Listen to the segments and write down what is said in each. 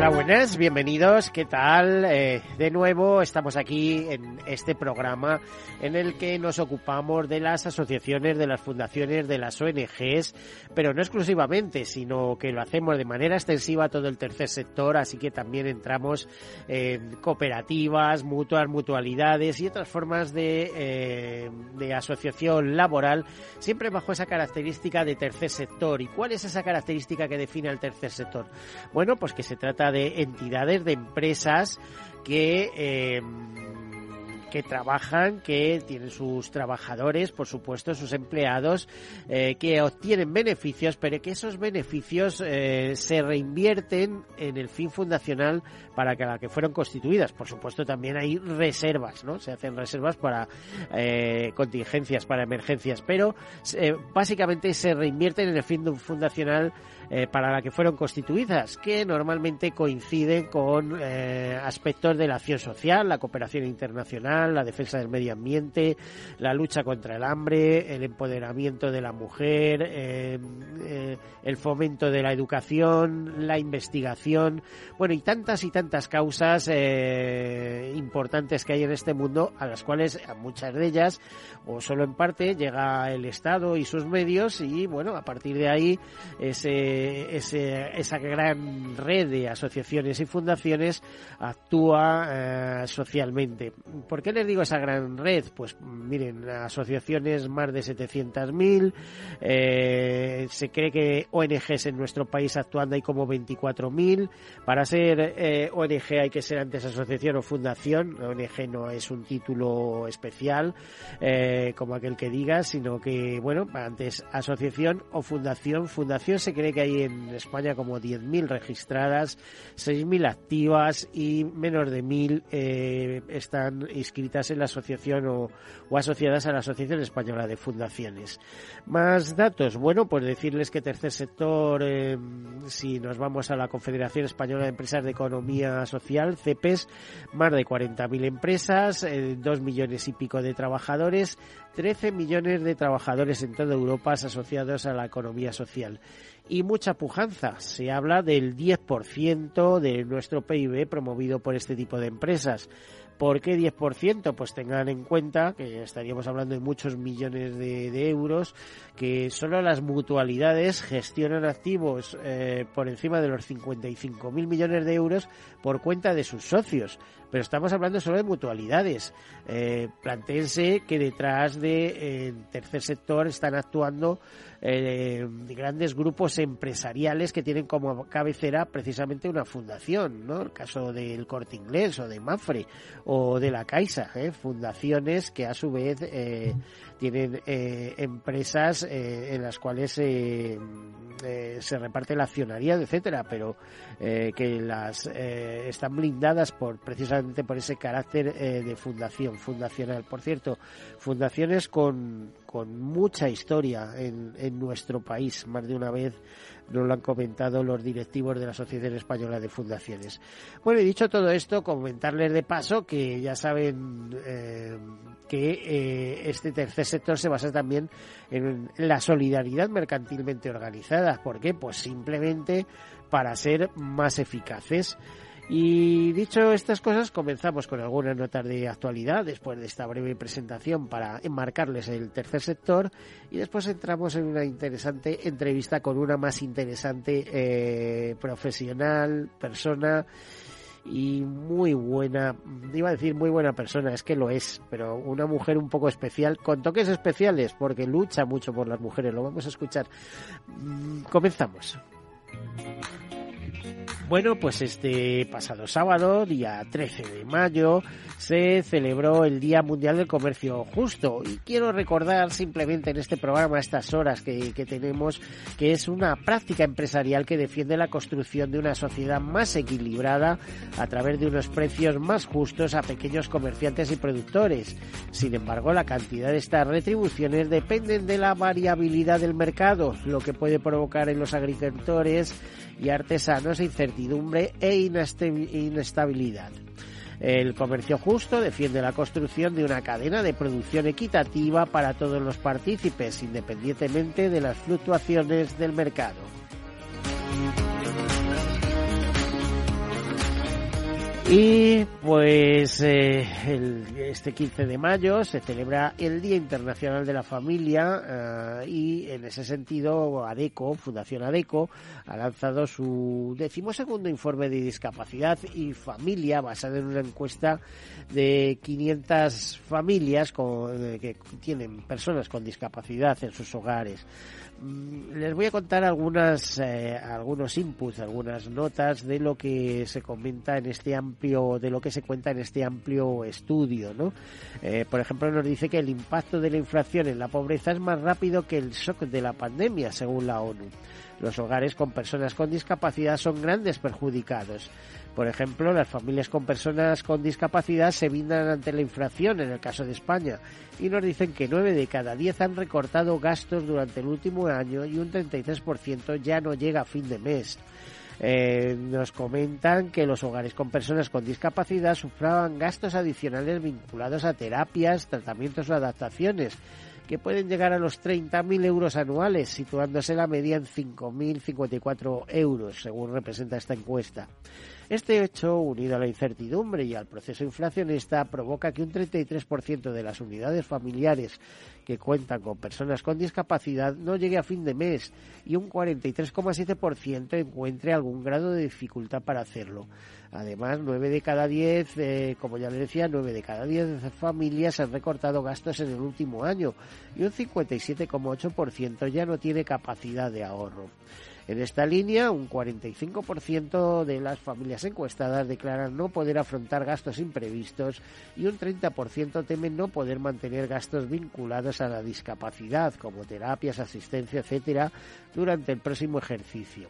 Hola, buenas, bienvenidos. ¿Qué tal? Eh, de nuevo estamos aquí en este programa en el que nos ocupamos de las asociaciones, de las fundaciones, de las ONGs, pero no exclusivamente, sino que lo hacemos de manera extensiva a todo el tercer sector, así que también entramos en cooperativas, mutuas, mutualidades y otras formas de, eh, de asociación laboral, siempre bajo esa característica de tercer sector. ¿Y cuál es esa característica que define al tercer sector? Bueno, pues que se trata de entidades, de empresas que eh, que trabajan, que tienen sus trabajadores, por supuesto, sus empleados, eh, que obtienen beneficios, pero que esos beneficios eh, se reinvierten en el fin fundacional para que la que fueron constituidas. Por supuesto, también hay reservas, ¿no? Se hacen reservas para contingencias, para emergencias, pero básicamente se reinvierten en el fin fundacional para la que fueron constituidas, que normalmente coinciden con aspectos de la acción social, la cooperación internacional, la defensa del medio ambiente, la lucha contra el hambre, el empoderamiento de la mujer, eh, eh, el fomento de la educación, la investigación, bueno, y tantas y tantas causas eh, importantes que hay en este mundo, a las cuales a muchas de ellas, o solo en parte, llega el Estado y sus medios, y bueno, a partir de ahí, ese, ese, esa gran red de asociaciones y fundaciones actúa socialmente. ¿Por qué les digo esa gran red? Pues miren, asociaciones más de 700.000, eh, se cree que ONGs en nuestro país actuando hay como 24.000. Para ser eh, ONG hay que ser antes asociación o fundación. ONG no es un título especial, eh, como aquel que diga, sino que, bueno, antes asociación o fundación. Fundación se cree que hay en España como 10.000 registradas, 6.000 activas y menos de 1.000 eh, están inscritas en la asociación o, asociadas a la Asociación Española de Fundaciones. Más datos, bueno, pues decirles que tercer sector, eh, si nos vamos a la Confederación Española de Empresas de Economía Social, CEPES, más de 40.000 empresas, eh, dos millones y pico de trabajadores, 13 millones de trabajadores en toda Europa asociados a la economía social y mucha pujanza. Se habla del 10% de nuestro PIB promovido por este tipo de empresas. ¿Por qué 10%? Pues tengan en cuenta que estaríamos hablando de muchos millones de, euros, que solo las mutualidades gestionan activos eh, por encima de los 55.000 millones de euros por cuenta de sus socios. Pero estamos hablando solo de mutualidades. Eh, que detrás del de, tercer sector están actuando eh, grandes grupos empresariales que tienen como cabecera precisamente una fundación, ¿no? El caso del Corte Inglés o de Mafre o de la Caixa, ¿eh? fundaciones que a su vez eh, tienen eh, empresas eh, en las cuales se reparte la accionariado, etcétera, pero que las están blindadas por precisamente por ese carácter de fundación, fundacional. Por cierto, fundaciones con, con mucha historia en, en nuestro país, más de una vez nos lo han comentado los directivos de la Asociación Española de Fundaciones. Bueno, y dicho todo esto, comentarles de paso que ya saben eh, que eh, este tercer sector se basa también en la solidaridad mercantilmente organizada. ¿Por qué? Pues simplemente para ser más eficaces. Y dicho estas cosas, comenzamos con algunas notas de actualidad después de esta breve presentación para enmarcarles el tercer sector y después entramos en una interesante entrevista con una más interesante eh, profesional, persona y muy buena, iba a decir muy buena persona, es que lo es, pero una mujer un poco especial, con toques especiales, porque lucha mucho por las mujeres, lo vamos a escuchar. Mm, comenzamos. Bueno, pues este pasado sábado, día 13 de mayo, se celebró el Día Mundial del Comercio Justo y quiero recordar simplemente en este programa, a estas horas que, que tenemos, que es una práctica empresarial que defiende la construcción de una sociedad más equilibrada a través de unos precios más justos a pequeños comerciantes y productores. Sin embargo, la cantidad de estas retribuciones dependen de la variabilidad del mercado, lo que puede provocar en los agricultores y artesanos incertidumbre e inestabilidad. El comercio justo defiende la construcción de una cadena de producción equitativa para todos los partícipes, independientemente de las fluctuaciones del mercado. Y pues eh, este 15 de mayo se celebra el Día Internacional de la Familia eh, y en ese sentido ADECO, Fundación ADECO, ha lanzado su decimosegundo informe de discapacidad y familia basado en una encuesta de 500 familias eh, que tienen personas con discapacidad en sus hogares. Mm, les voy a contar algunas, eh, algunos inputs, algunas notas de lo que se comenta en este amplio, de lo que se cuenta en este amplio estudio, ¿no? Eh, por ejemplo, nos dice que el impacto de la inflación en la pobreza es más rápido que el shock de la pandemia, según la ONU. Los hogares con personas con discapacidad son grandes perjudicados. Por ejemplo, las familias con personas con discapacidad se brindan ante la inflación en el caso de España y nos dicen que 9 de cada 10 han recortado gastos durante el último año y un 33% ya no llega a fin de mes. Eh, nos comentan que los hogares con personas con discapacidad sufraban gastos adicionales vinculados a terapias, tratamientos o adaptaciones que pueden llegar a los 30.000 euros anuales, situándose la media en 5.054 euros, según representa esta encuesta. Este hecho, unido a la incertidumbre y al proceso inflacionista, provoca que un 33% de las unidades familiares que cuentan con personas con discapacidad no llegue a fin de mes y un 43,7% encuentre algún grado de dificultad para hacerlo. Además, 9 de cada 10, eh, como ya le decía, 9 de cada 10 familias han recortado gastos en el último año y un 57,8% ya no tiene capacidad de ahorro. En esta línea, un 45% de las familias encuestadas declaran no poder afrontar gastos imprevistos y un 30% temen no poder mantener gastos vinculados a la discapacidad, como terapias, asistencia, etcétera, durante el próximo ejercicio.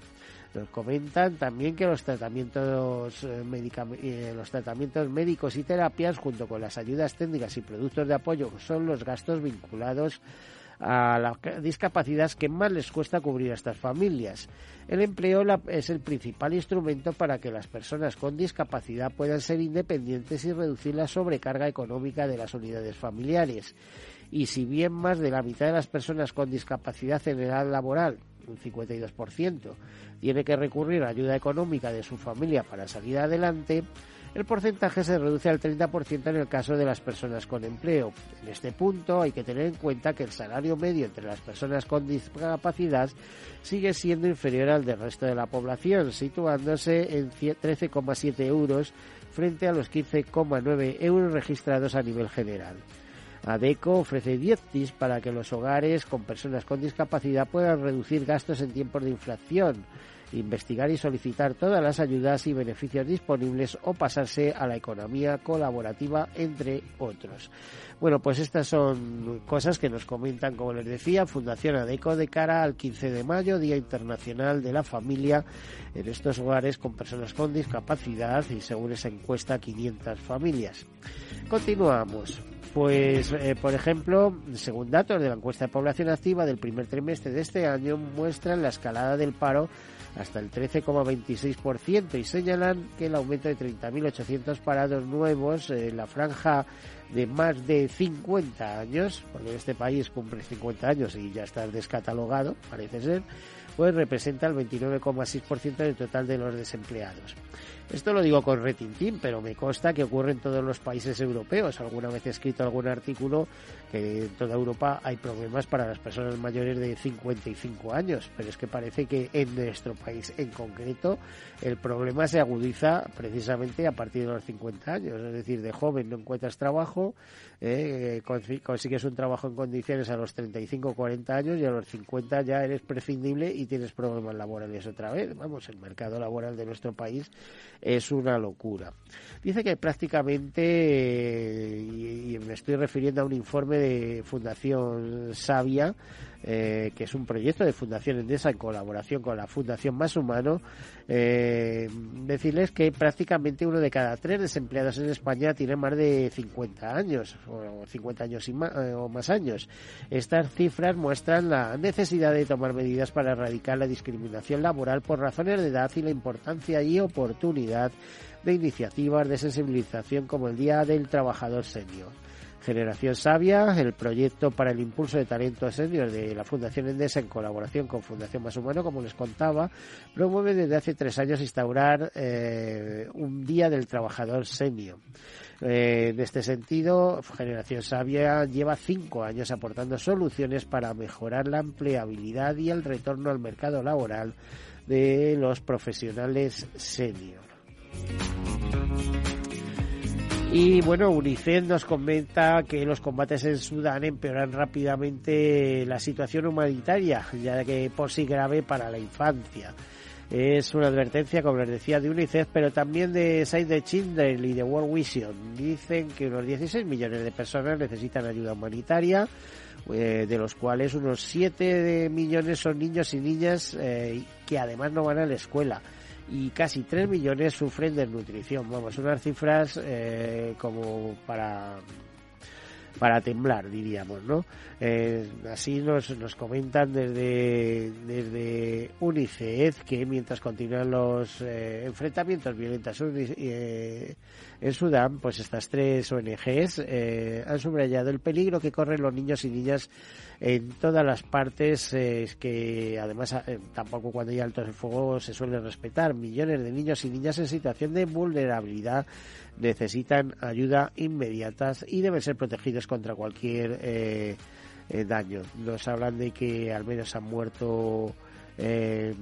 Nos comentan también que los tratamientos, eh, eh, médicos y terapias, junto con las ayudas técnicas y productos de apoyo, son los gastos vinculados a la discapacidad que más les cuesta cubrir a estas familias. El empleo es el principal instrumento para que las personas con discapacidad puedan ser independientes y reducir la sobrecarga económica de las unidades familiares. Y si bien más de la mitad de las personas con discapacidad en edad laboral, un 52%, tiene que recurrir a ayuda económica de su familia para salir adelante, el porcentaje se reduce al 30% en el caso de las personas con empleo. En este punto hay que tener en cuenta que el salario medio entre las personas con discapacidad sigue siendo inferior al del resto de la población, situándose en 13,7 euros frente a los 15,9 euros registrados a nivel general. ADECO ofrece 10 tips para que los hogares con personas con discapacidad puedan reducir gastos en tiempos de inflación investigar y solicitar todas las ayudas y beneficios disponibles o pasarse a la economía colaborativa, entre otros. Bueno, pues estas son cosas que nos comentan, como les decía, Fundación ADECO de cara al 15 de mayo, Día Internacional de la Familia, en estos hogares con personas con discapacidad y según esa encuesta 500 familias. Continuamos. Pues, eh, por ejemplo, según datos de la encuesta de población activa del primer trimestre de este año, muestran la escalada del paro hasta el 13,26% y señalan que el aumento de 30.800 parados nuevos en la franja de más de 50 años, porque este país cumple 50 años y ya está descatalogado, parece ser, pues representa el 29,6% del total de los desempleados. Esto lo digo con retintín, pero me consta que ocurre en todos los países europeos. Alguna vez he escrito algún artículo que en toda Europa hay problemas para las personas mayores de 55 años, pero es que parece que en nuestro país en concreto el problema se agudiza precisamente a partir de los 50 años. Es decir, de joven no encuentras trabajo, eh, consigues un trabajo en condiciones a los 35 o 40 años y a los 50 ya eres prescindible y tienes problemas laborales otra vez. Vamos, el mercado laboral de nuestro país es una locura. Dice que prácticamente, y, me estoy refiriendo a un informe de Fundación Sabia, eh, que es un proyecto de Fundación Endesa en colaboración con la Fundación Más Humano, eh, decirles que prácticamente uno de cada tres desempleados en España tiene más de 50 años, o 50 años y eh, o más años. Estas cifras muestran la necesidad de tomar medidas para erradicar la discriminación laboral por razones de edad y la importancia y oportunidad de iniciativas de sensibilización como el Día del Trabajador Senior. Generación Sabia, el proyecto para el impulso de talento senior de la Fundación Endesa en colaboración con Fundación Más Humano, como les contaba, promueve desde hace tres años instaurar eh, un Día del Trabajador Senior. Eh, en este sentido, Generación Sabia lleva cinco años aportando soluciones para mejorar la empleabilidad y el retorno al mercado laboral de los profesionales senior. Y bueno, UNICEF nos comenta que los combates en Sudán empeoran rápidamente la situación humanitaria, ya que por sí grave para la infancia. Es una advertencia, como les decía, de UNICEF, pero también de Save the Children y de World Vision. Dicen que unos 16 millones de personas necesitan ayuda humanitaria, eh, de los cuales unos 7 millones son niños y niñas eh, que además no van a la escuela y casi 3 millones sufren desnutrición. Vamos, unas cifras eh, como para para temblar, diríamos, ¿no? Eh, así nos, nos comentan desde, desde UNICEF que mientras continúan los eh, enfrentamientos violentos eh, en Sudán, pues estas tres ONGs eh, han subrayado el peligro que corren los niños y niñas en todas las partes, eh, que además eh, tampoco cuando hay altos el fuego se suele respetar. Millones de niños y niñas en situación de vulnerabilidad necesitan ayuda inmediata y deben ser protegidos contra cualquier eh, daño. Nos hablan de que al menos han muerto eh,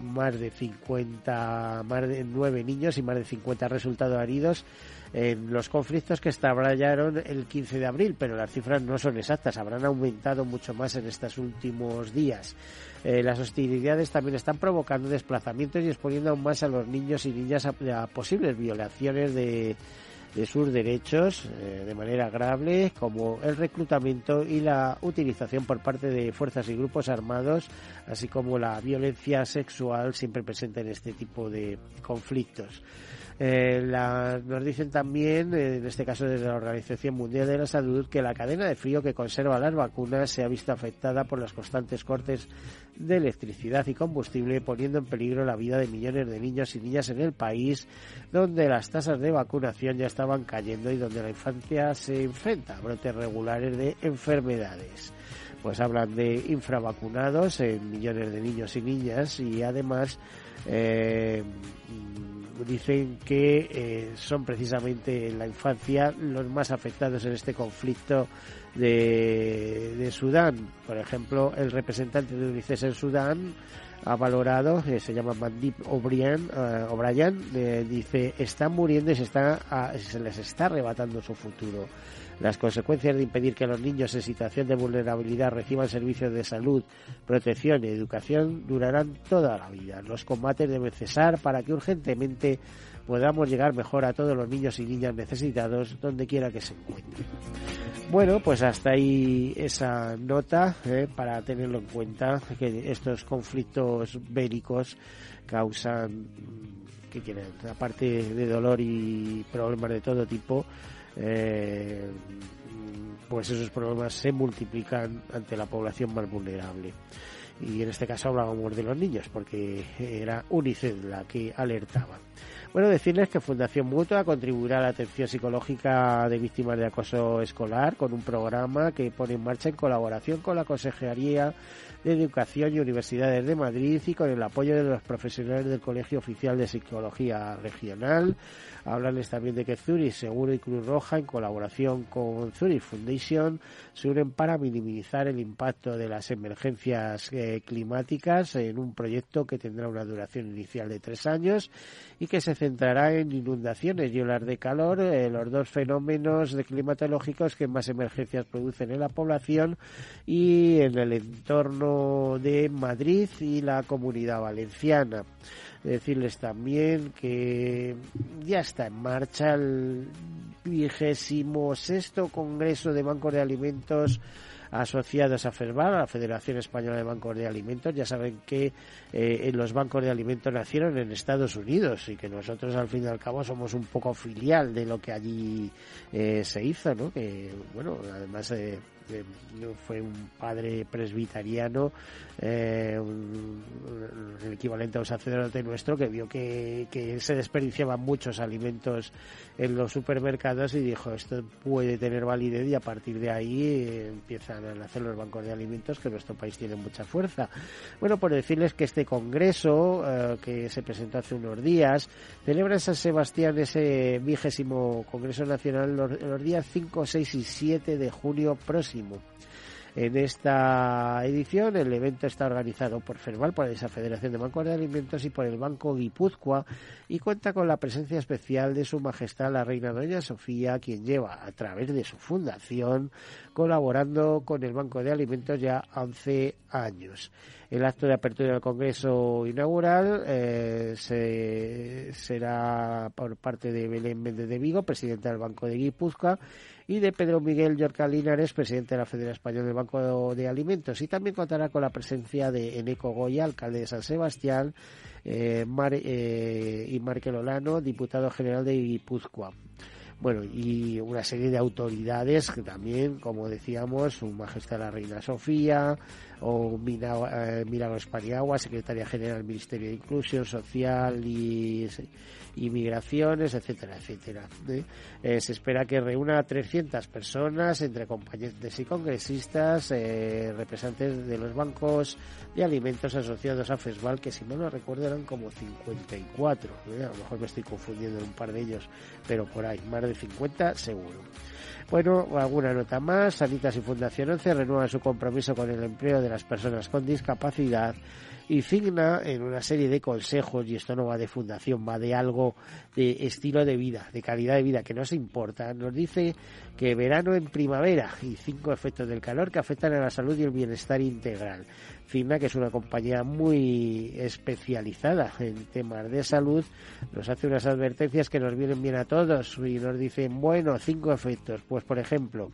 más de 50, más de 9 niños y más de 50 resultado heridos en los conflictos que estallaron el 15 de abril, pero las cifras no son exactas, habrán aumentado mucho más en estos últimos días. Eh, las hostilidades también están provocando desplazamientos y exponiendo aún más a los niños y niñas a posibles violaciones de de sus derechos eh, de manera grave, como el reclutamiento y la utilización por parte de fuerzas y grupos armados, así como la violencia sexual siempre presente en este tipo de conflictos. Eh, la, nos dicen también, eh, en este caso desde la Organización Mundial de la Salud, que la cadena de frío que conserva las vacunas se ha visto afectada por los constantes cortes de electricidad y combustible, poniendo en peligro la vida de millones de niños y niñas en el país, donde las tasas de vacunación ya estaban cayendo y donde la infancia se enfrenta a brotes regulares de enfermedades pues hablan de infravacunados en millones de niños y niñas y además eh, dicen que eh, son precisamente en la infancia los más afectados en este conflicto de, Sudán. Por ejemplo, el representante de UNICEF en Sudán ha valorado, eh, se llama Mandip O'Brien, eh, dice, están muriendo y se, está, se les está arrebatando su futuro. Las consecuencias de impedir que los niños en situación de vulnerabilidad reciban servicios de salud, protección y educación durarán toda la vida. Los combates deben cesar para que urgentemente podamos llegar mejor a todos los niños y niñas necesitados donde quiera que se encuentren. Bueno, pues hasta ahí esa nota eh, para tenerlo en cuenta que estos conflictos bélicos causan, ¿qué quieren? Aparte de dolor y problemas de todo tipo, eh, pues esos problemas se multiplican ante la población más vulnerable. Y en este caso hablábamos de los niños, porque era UNICEF la que alertaba. Bueno, decirles que Fundación Mutua contribuirá a la atención psicológica de víctimas de acoso escolar con un programa que pone en marcha en colaboración con la Consejería de Educación y Universidades de Madrid y con el apoyo de los profesionales del Colegio Oficial de Psicología Regional. Hablarles también de que Zurich Seguro y Cruz Roja, en colaboración con Zurich Foundation, se unen para minimizar el impacto de las emergencias eh, climáticas en un proyecto que tendrá una duración inicial de tres años y que se centrará en inundaciones y olas de calor, eh, los dos fenómenos de climatológicos que más emergencias producen en la población y en el entorno de Madrid y la comunidad valenciana. Decirles también que ya está en marcha el vigésimo sexto Congreso de Bancos de Alimentos asociados a FERBAL, a la Federación Española de Bancos de Alimentos. Ya saben que eh, los bancos de alimentos nacieron en Estados Unidos y que nosotros al fin y al cabo somos un poco filial de lo que allí eh, se hizo, ¿no? Que, bueno, además eh, fue un padre presbiteriano, eh, el equivalente a un sacerdote nuestro, que vio que, se desperdiciaban muchos alimentos en los supermercados y dijo esto puede tener validez y a partir de ahí eh, empiezan a nacer los bancos de alimentos que nuestro país tiene mucha fuerza. Bueno, por decirles que este congreso eh, que se presentó hace unos días celebra en San Sebastián ese vigésimo Congreso Nacional los, los días 5, 6 y 7 de junio próximo en esta edición el evento está organizado por FERBAL, por esa Federación de Bancos de Alimentos y por el Banco Guipúzcoa y cuenta con la presencia especial de Su Majestad la Reina Doña Sofía, quien lleva a través de su fundación colaborando con el Banco de Alimentos ya 11 años. El acto de apertura del Congreso inaugural eh, será por parte de Belén Méndez de Vigo, presidenta del Banco de Guipúzcoa, y de Pedro Miguel Yorca Linares, presidente de la Federación Española del Banco de Alimentos. Y también contará con la presencia de Eneco Goya, alcalde de San Sebastián, eh, eh, y Markel Olano, diputado general de Guipúzcoa bueno, y una serie de autoridades que también, como decíamos, Su Majestad la Reina Sofía, o eh, Milagros Paniagua, secretaria general del Ministerio de Inclusión Social y, Migraciones, etcétera, etcétera. ¿eh? Eh, se espera que reúna a 300 personas, entre compañeros y congresistas, representantes de los bancos de alimentos asociados a FESVAL, que si no lo recuerdo eran como 54. A lo mejor me estoy confundiendo en un par de ellos, pero por ahí, más de 50 seguro. Bueno, alguna nota más. Sanitas y Fundación 11 renuevan su compromiso con el empleo de las personas con discapacidad y Figna en una serie de consejos, y esto no va de fundación, va de algo de estilo de vida, de calidad de vida, que no se importa, nos dice que verano en primavera y cinco efectos del calor que afectan a la salud y el bienestar integral. Que es una compañía muy especializada en temas de salud, nos hace unas advertencias que nos vienen bien a todos y nos dicen, bueno, cinco efectos. Pues, por ejemplo,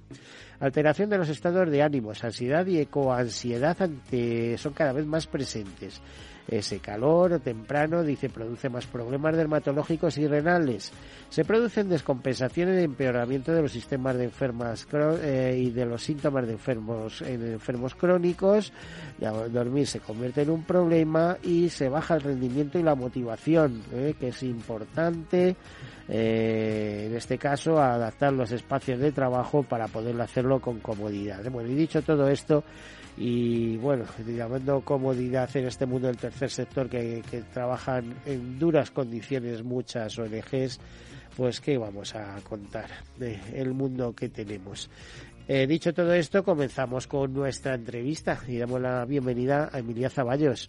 alteración de los estados de ánimos, ansiedad y ecoansiedad ante, son cada vez más presentes ese calor temprano, dice, produce más problemas dermatológicos y renales. Se producen descompensaciones y empeoramiento de los sistemas de enfermas eh, y de los síntomas de enfermos, en enfermos crónicos. dormir se convierte en un problema y se baja el rendimiento y la motivación, eh, que es importante. Eh, en este caso, adaptar los espacios de trabajo para poder hacerlo con comodidad. Bueno, y dicho todo esto, y bueno, llamando comodidad en este mundo del tercer sector que, trabajan en duras condiciones muchas ONGs, pues qué vamos a contar del mundo que tenemos. Eh, dicho todo esto, comenzamos con nuestra entrevista y damos la bienvenida a Emilia Zaballos.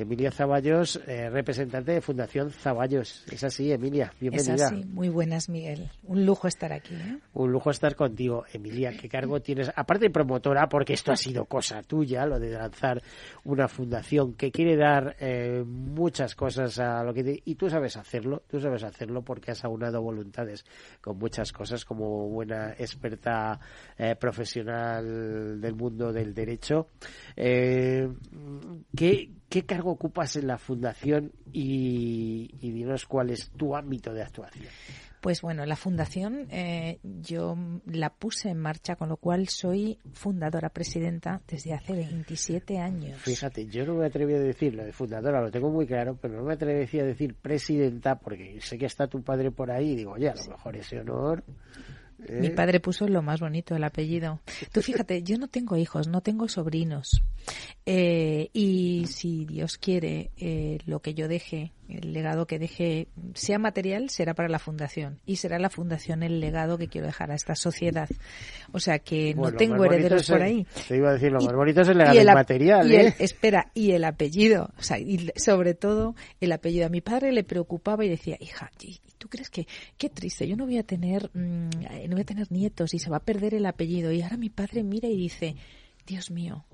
Emilia Zaballos, eh, representante de Fundación Zaballos. Es así, Emilia, bienvenida. Es así, muy buenas, Miguel. Un lujo estar aquí. ¿eh? Un lujo estar contigo. Emilia, ¿qué cargo tienes? Aparte de promotora, porque esto ha sido cosa tuya, lo de lanzar una fundación que quiere dar eh, muchas cosas a lo que... Y tú sabes hacerlo, tú sabes hacerlo porque has aunado voluntades con muchas cosas como buena experta profesional del mundo del derecho. ¿qué, ¿Qué cargo ocupas en la fundación y, y dinos cuál es tu ámbito de actuación? Pues bueno, la fundación eh, yo la puse en marcha, con lo cual soy fundadora presidenta desde hace 27 años. Fíjate, yo no me atreví a decir lo de fundadora, lo tengo muy claro, pero no me atreví a decir presidenta porque sé que está tu padre por ahí y digo, oye, a lo mejor ese honor mi ¿Eh? padre puso lo más bonito el apellido. Tú fíjate, yo no tengo hijos, no tengo sobrinos. Eh, y si Dios quiere, eh, lo que yo deje, el legado que deje, sea material, será para la fundación. Y será la fundación el legado que quiero dejar a esta sociedad. O sea que no tengo herederos por ahí. Te iba a decir, lo más bonito es el legado material. Y el, espera, y el apellido. O sea, y sobre todo el apellido. A mi padre le preocupaba y decía, hija, ¿tú crees que qué triste? Yo no voy a tener, mm, no voy a tener nietos y se va a perder el apellido. Y ahora mi padre mira y dice, Dios mío,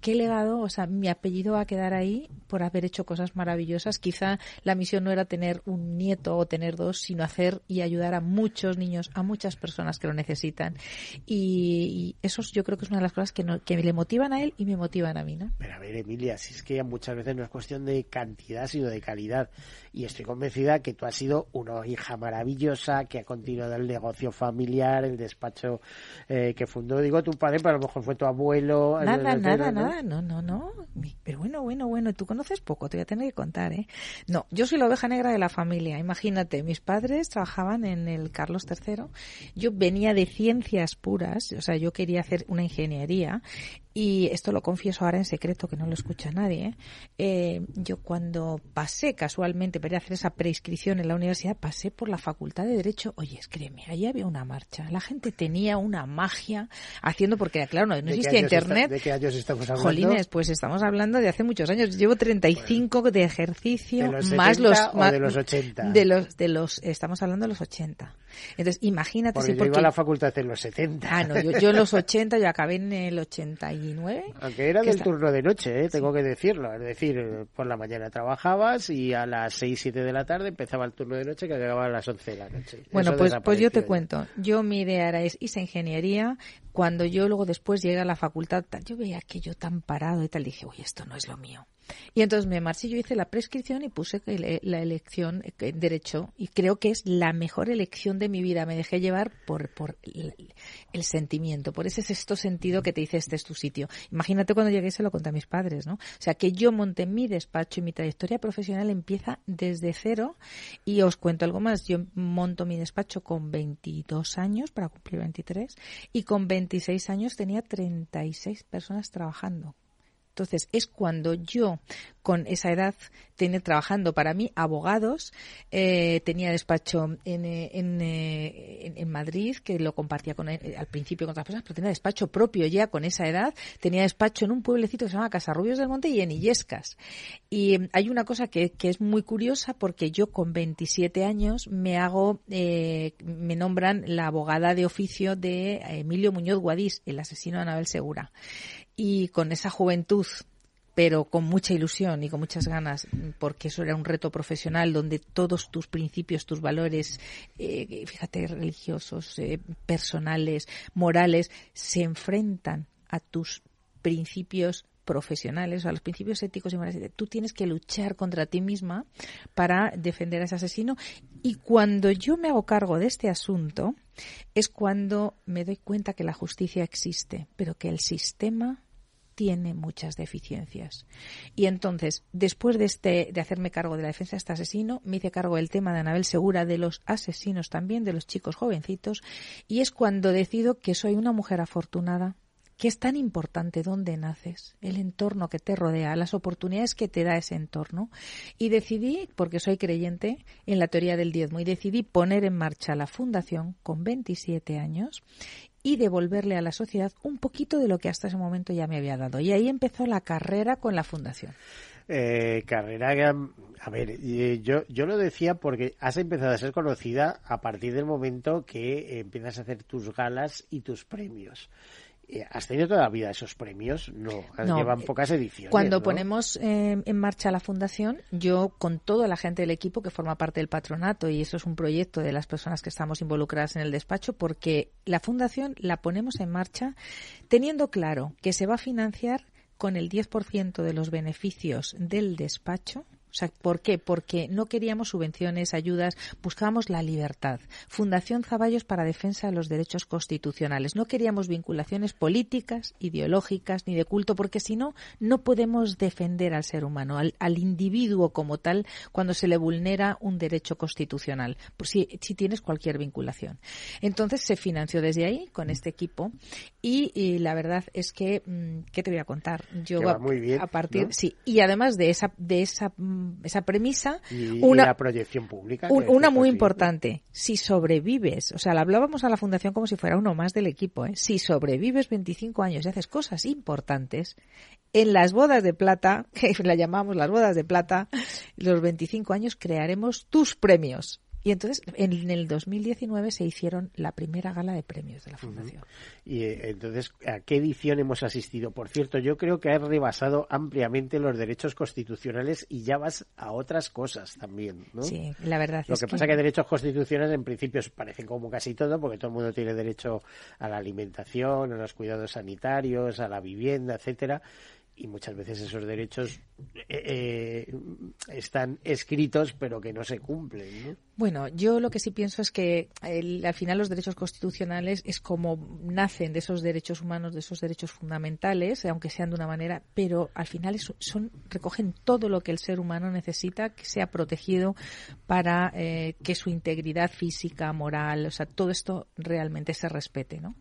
qué legado, o sea, mi apellido va a quedar ahí por haber hecho cosas maravillosas. Quizá la misión no era tener un nieto o tener dos, sino hacer y ayudar a muchos niños, a muchas personas que lo necesitan. Y, eso yo creo que es una de las cosas que, que le motivan a él y me motivan a mí, ¿no? Pero a ver, Emilia, si es que muchas veces no es cuestión de cantidad, sino de calidad. Y estoy convencida que tú has sido una hija maravillosa, que ha continuado el negocio familiar, el despacho eh, que fundó, digo, tu padre, pero a lo mejor fue tu abuelo. Nada, nada, nada, no, no, no. Pero bueno, bueno, bueno, tú conoces poco, te voy a tener que contar, ¿eh? No, yo soy la oveja negra de la familia. Imagínate, mis padres trabajaban en el Carlos III. Yo venía de ciencias puras, o sea, yo quería hacer una ingeniería y esto lo confieso ahora en secreto, que no lo escucha nadie. Eh, yo cuando pasé casualmente para hacer esa prescripción en la universidad, pasé por la Facultad de Derecho. Oye, créeme, allí había una marcha. La gente tenía una magia haciendo, porque claro, no, existía Internet. ¿De qué años estamos hablando? Jolines, pues estamos hablando de hace muchos años. Llevo 35 de ejercicio, más los... de los 80? De los, de los, estamos hablando de los 80. Entonces, imagínate porque si yo iba a la facultad en los 70. Ah, no, yo, en los 80, yo acabé en el 89. Aunque era del turno de noche, ¿eh? tengo que decirlo. Es decir, por la mañana trabajabas y a las 6, 7 de la tarde empezaba el turno de noche que acababa a las 11 de la noche. Bueno, pues, pues yo te cuento. Yo mi idea era hice ingeniería. Cuando yo luego después llegué a la facultad, yo veía aquello tan parado y tal, dije, uy, esto no es lo mío. Y entonces me marché, yo hice la prescripción y puse la elección en derecho y creo que es la mejor elección de mi vida. Me dejé llevar por, por el, sentimiento, por ese sexto sentido que te dice este es tu sitio. Imagínate cuando llegué se lo conté a mis padres, ¿no? O sea, que yo monté mi despacho y mi trayectoria profesional empieza desde cero y os cuento algo más. Yo monto mi despacho con 22 años para cumplir 23 y con 26 años tenía 36 personas trabajando. Entonces, es cuando yo, con esa edad, tenía trabajando para mí abogados, eh, tenía despacho en, eh, eh, en, Madrid, que lo compartía con, al principio con otras personas, pero tenía despacho propio ya con esa edad, tenía despacho en un pueblecito que se llama Casarrubios del Monte y en Illescas. Y hay una cosa que, que es muy curiosa porque yo con 27 años me hago, me nombran la abogada de oficio de Emilio Muñoz Guadís, el asesino de Anabel Segura y con esa juventud pero con mucha ilusión y con muchas ganas, porque eso era un reto profesional donde todos tus principios, tus valores, eh, fíjate, religiosos, eh, personales, morales, se enfrentan a tus principios profesionales, a los principios éticos y morales. Tú tienes que luchar contra ti misma para defender a ese asesino. Y cuando yo me hago cargo de este asunto, es cuando me doy cuenta que la justicia existe, pero que el sistema tiene muchas deficiencias. Y entonces, después de, este, de hacerme cargo de la defensa de este asesino, me hice cargo del tema de Anabel Segura, de los asesinos también, de los chicos jovencitos, y es cuando decido que soy una mujer afortunada, que es tan importante dónde naces, el entorno que te rodea, las oportunidades que te da ese entorno. Y decidí, porque soy creyente en la teoría del diezmo, y decidí poner en marcha la fundación con 27 años y devolverle a la sociedad un poquito de lo que hasta ese momento ya me había dado. Y ahí empezó la carrera con la fundación. Eh, carrera, a ver, yo, yo lo decía porque has empezado a ser conocida a partir del momento que empiezas a hacer tus galas y tus premios. Eh, ¿Has tenido toda la vida esos premios? No, llevan pocas ediciones. Cuando ponemos eh, en marcha la fundación, yo con toda la gente del equipo que forma parte del patronato, y eso es un proyecto de las personas que estamos involucradas en el despacho, porque la fundación la ponemos en marcha teniendo claro que se va a financiar con el 10% de los beneficios del despacho sea, ¿por qué? Porque no queríamos subvenciones, ayudas, buscábamos la libertad. Fundación Zaballos para defensa de los derechos constitucionales. No queríamos vinculaciones políticas, ideológicas ni de culto, porque si no, no podemos defender al ser humano, al, individuo como tal, cuando se le vulnera un derecho constitucional, por si, si tienes cualquier vinculación. Entonces se financió desde ahí con este equipo y, la verdad es que, mm, ¿qué te voy a contar? Yo a, muy bien, a partir, sí, y además de esa, de esa mm, esa premisa. Y, una, proyección pública. una muy importante. Si sobrevives, o sea, la hablábamos a la Fundación como si fuera uno más del equipo, ¿eh? si sobrevives 25 años y haces cosas importantes, en las bodas de plata, que la llamamos las bodas de plata, los 25 años crearemos tus premios. Y entonces, en el 2019 se hicieron la primera gala de premios de la Fundación. Y eh, entonces, ¿a qué edición hemos asistido? Por cierto, yo creo que has rebasado ampliamente los derechos constitucionales y ya vas a otras cosas también, ¿no? Sí, la verdad Lo que pasa es que derechos constitucionales en principio parecen como casi todo, porque todo el mundo tiene derecho a la alimentación, a los cuidados sanitarios, a la vivienda, etcétera y muchas veces esos derechos eh, eh, están escritos pero que no se cumplen. Bueno, yo lo que sí pienso es que al final los derechos constitucionales es como nacen de esos derechos humanos, de esos derechos fundamentales, aunque sean de una manera, pero al final son recogen todo lo que el ser humano necesita que sea protegido para eh, que su integridad física, moral, o sea, todo esto realmente se respete, ¿no?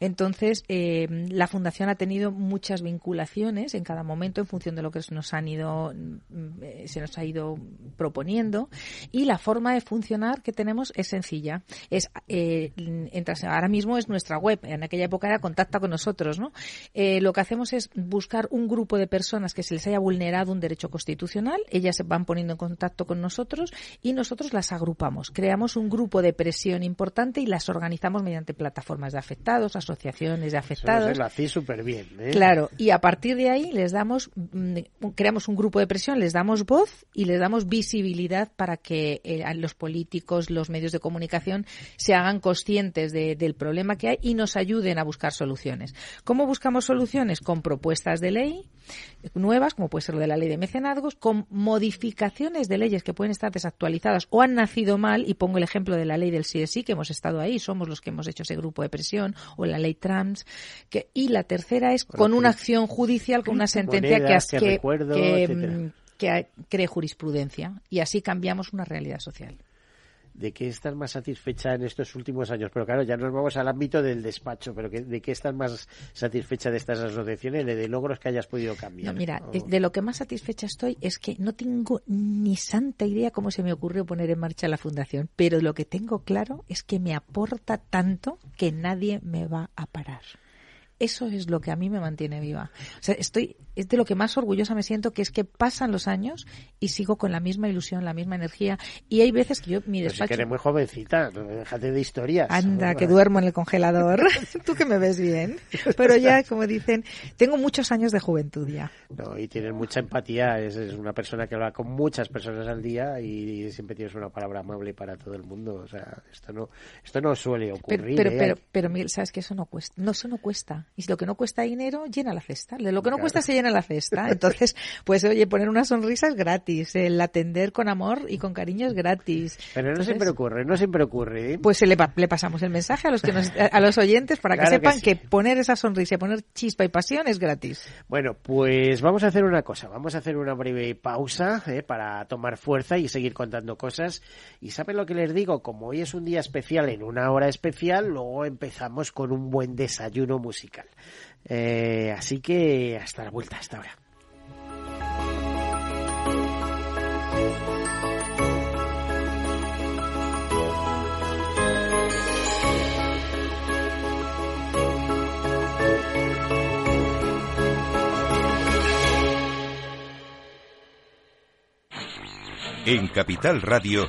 Entonces, la fundación ha tenido muchas vinculaciones en cada momento en función de lo que nos han ido mm, eh, se nos ha ido proponiendo y la forma de funcionar que tenemos es sencilla. Es eh, entras, ahora mismo es nuestra web. En aquella época era contacta con nosotros no eh, lo que hacemos es buscar un grupo de personas que se les haya vulnerado un derecho constitucional. Ellas se van poniendo en contacto con nosotros y nosotros las agrupamos. Creamos un grupo de presión importante y las organizamos mediante plataformas de afectados asociaciones de afectados Eso lo hacéis súper bien claro. Y a partir de ahí les damos, mm, creamos un grupo de presión, les damos voz y les damos visibilidad para que eh, los políticos, los medios de comunicación se hagan conscientes del problema que hay y nos ayuden a buscar soluciones. ¿Cómo buscamos soluciones? Con propuestas de ley nuevas, como puede ser lo de la ley de mecenazgos, con modificaciones de leyes que pueden estar desactualizadas o han nacido mal, y pongo el ejemplo de la ley del CSI, que hemos estado ahí, somos los que hemos hecho ese grupo de presión, o la ley trans, que, y la tercera es con una acción judicial, con una sentencia que, que, mm, que cree jurisprudencia y así cambiamos una realidad social de qué estás más satisfecha en estos últimos años. Pero claro, ya nos vamos al ámbito del despacho, pero ¿de qué estás más satisfecha de estas asociaciones, de, logros que hayas podido cambiar? mira, de lo que más satisfecha estoy es que no tengo ni santa idea cómo se me ocurrió poner en marcha la fundación, pero lo que tengo claro es que me aporta tanto que nadie me va a parar. Eso es lo que a mí me mantiene viva. O sea, estoy, es de lo que más orgullosa me siento, que es que pasan los años y sigo con la misma ilusión, la misma energía. Y hay veces que yo, mi despacho... Pero si que eres muy jovencita, déjate de historias. Anda, que duermo en el congelador. Tú que me ves bien. Pero ya, como dicen, tengo muchos años de juventud ya. No, y tienes mucha empatía. Es, una persona que habla con muchas personas al día y, siempre tienes una palabra amable para todo el mundo. O sea, esto no, esto no suele ocurrir. Pero, pero, ¿eh? pero, pero, sabes que eso no cuesta. No, eso no cuesta. Y si lo que no cuesta dinero, llena la cesta. De lo que no cuesta se llena la cesta. Entonces, pues oye, poner una sonrisa es gratis. El atender con amor y con cariño es gratis. Pero no siempre ocurre, no siempre ocurre. ¿eh? Pues le, le, pasamos el mensaje a los que a los oyentes para que sepan que, poner esa sonrisa poner chispa y pasión es gratis. Bueno, pues vamos a hacer una cosa. Vamos a hacer una breve pausa ¿eh? para tomar fuerza y seguir contando cosas. Y ¿saben lo que les digo? Como hoy es un día especial en una hora especial, luego empezamos con un buen desayuno musical. Eh, así que hasta la vuelta, hasta ahora. En Capital Radio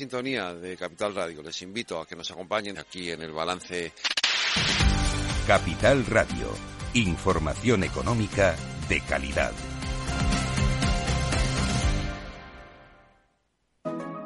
sintonía de Capital Radio. Les invito a que nos acompañen aquí en el balance. Capital Radio. Información económica de calidad.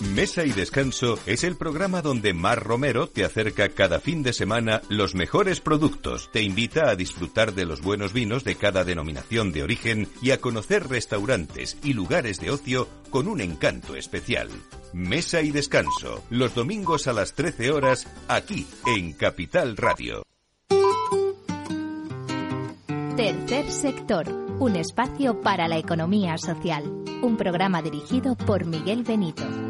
Mesa y Descanso es el programa donde Mar Romero te acerca cada fin de semana los mejores productos, te invita a disfrutar de los buenos vinos de cada denominación de origen y a conocer restaurantes y lugares de ocio con un encanto especial. Mesa y Descanso, los domingos a las 13 horas, aquí en Capital Radio. Tercer sector, un espacio para la economía social. Un programa dirigido por Miguel Benito.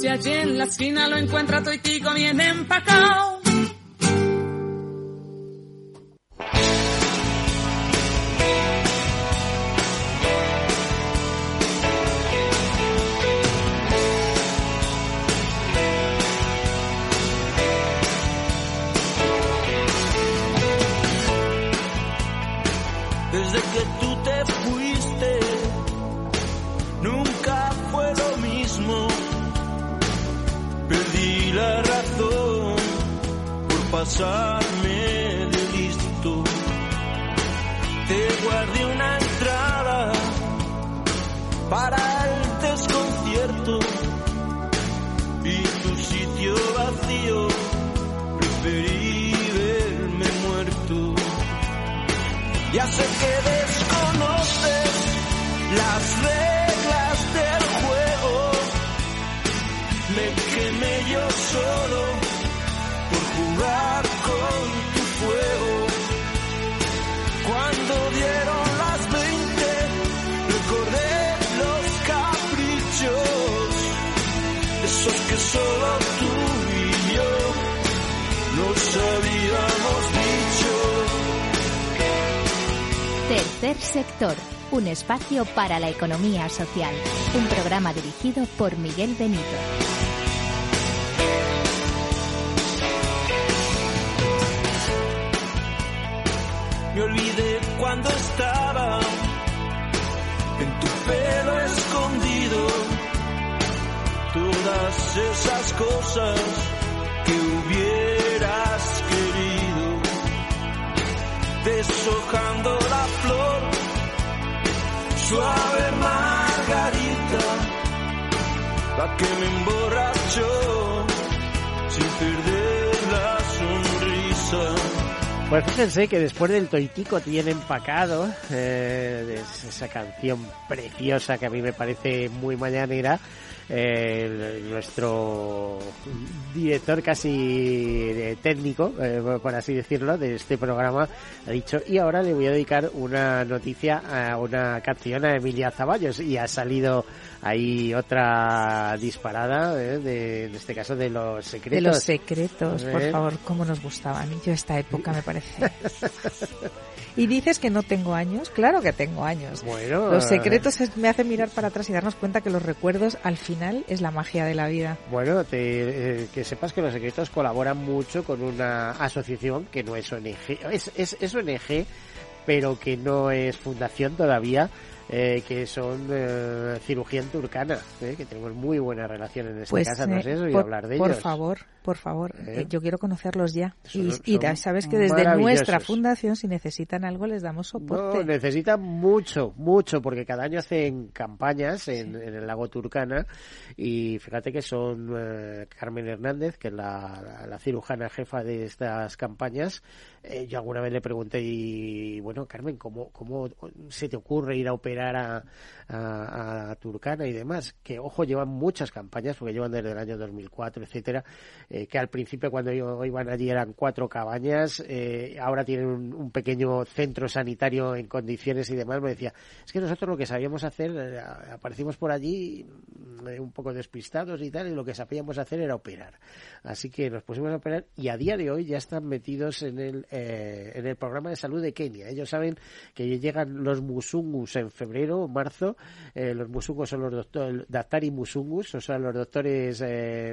Si allí en la esquina lo encuentra toitico bien empacado. Para la economía social. Un programa dirigido por Miguel Benito. Me olvidé cuando estaba en tu pelo escondido. Todas esas cosas que hubieras querido. Deshojando suave margarita, la que me emborrachó sin perder. Pues fíjense que después del Toitico tiene empacado, eh, esa canción preciosa que a mí me parece muy mañanera, eh, nuestro director casi eh, técnico, eh, por así decirlo, de este programa ha dicho, y ahora le voy a dedicar una noticia a una canción a Emilia Zaballos y ha salido ahí otra disparada, eh, de, en este caso de los secretos. De los secretos, por ¿Eh? favor, cómo nos gustaban. Yo esta época me parece. y dices que no tengo años, claro que tengo años. Bueno, Los secretos es- me hacen mirar para atrás y darnos cuenta que los recuerdos al final es la magia de la vida. Bueno, te- eh, que sepas que los secretos colaboran mucho con una asociación que no es ONG, es, es, es ONG, pero que no es fundación todavía, eh, que son eh, cirugía turcana, eh, que tenemos muy buena relación en esta Pues, casa, no eh, sé, oído por, hablar de por ellos. favor, por favor, ¿Eh? eh, yo quiero conocerlos ya. Son- y, sabes que desde nuestra fundación, si necesitan algo, les damos No, soporte. necesitan mucho, mucho, porque cada año hacen campañas en, en el lago Turcana y fíjate que son eh, Carmen Hernández, que es la, la- la cirujana jefa de estas campañas. Eh, yo alguna vez le pregunté, y bueno, Carmen, ¿cómo, ¿cómo se te ocurre ir a operar a, a- a Turcana y demás? Que, ojo, llevan muchas campañas, porque llevan desde el año 2004, etcétera, eh, que al principio cuando iban allí eran cuatro cabañas, eh, ahora tienen un, un pequeño centro sanitario en condiciones y demás. Me decía, es que nosotros lo que sabíamos hacer, eh, aparecimos por allí mm, un poco despistados y tal, y lo que sabíamos hacer era operar. Así que nos pusimos a operar y a día de hoy ya están metidos en el, en el programa de salud de Kenia. Ellos saben que llegan los musungus en febrero o marzo. Los musungus son los doctores, Daktari musungus, o sea, los doctores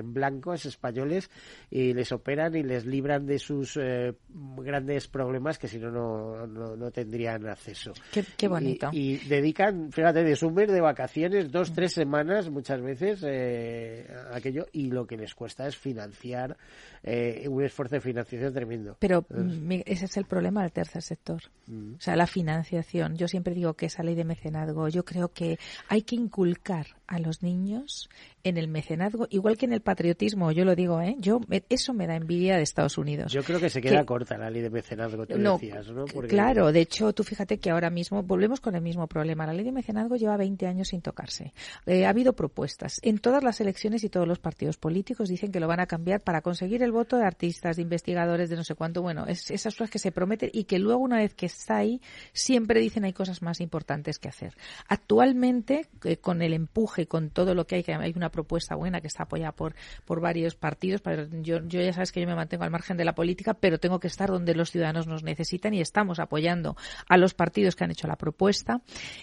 blancos españoles, y les operan y les libran de sus eh, grandes problemas que si no, no, no, tendrían acceso. Qué, qué bonito. Y, y dedican, fíjate, de su mes de vacaciones, dos, tres semanas muchas veces eh, aquello y lo que les cuesta es financiar eh, un esfuerzo de financiación tremendo. Pero mm, ese es el problema del tercer sector. Mm. O sea, la financiación. Yo siempre digo que esa ley de mecenazgo, yo creo que hay que inculcar a los niños en el mecenazgo, igual que en el patriotismo, yo lo digo, ¿eh? Yo, eso me da envidia de Estados Unidos. Yo creo que se queda Que- corta la ley de mecenazgo, tú No, decías, ¿no? Porque- Claro, de hecho, tú fíjate que ahora mismo volvemos con el mismo problema. La ley de mecenazgo lleva 20 años sin tocarse. Eh, ha habido propuestas. En todas las elecciones y todos los partidos políticos dicen que lo van a cambiar para conseguir el voto de artistas, de investigadores, de no sé cuánto. Bueno, es, esas cosas que se prometen y que luego, una vez que está ahí, siempre dicen hay cosas más importantes que hacer. Actualmente, eh, con el empuje y con todo lo que hay, que hay una propuesta buena que está apoyada por, por varios partidos. Yo, yo ya sabes que yo me mantengo al margen de la política, pero tengo que estar donde los ciudadanos nos necesitan y estamos apoyando a los partidos que han hecho la propuesta.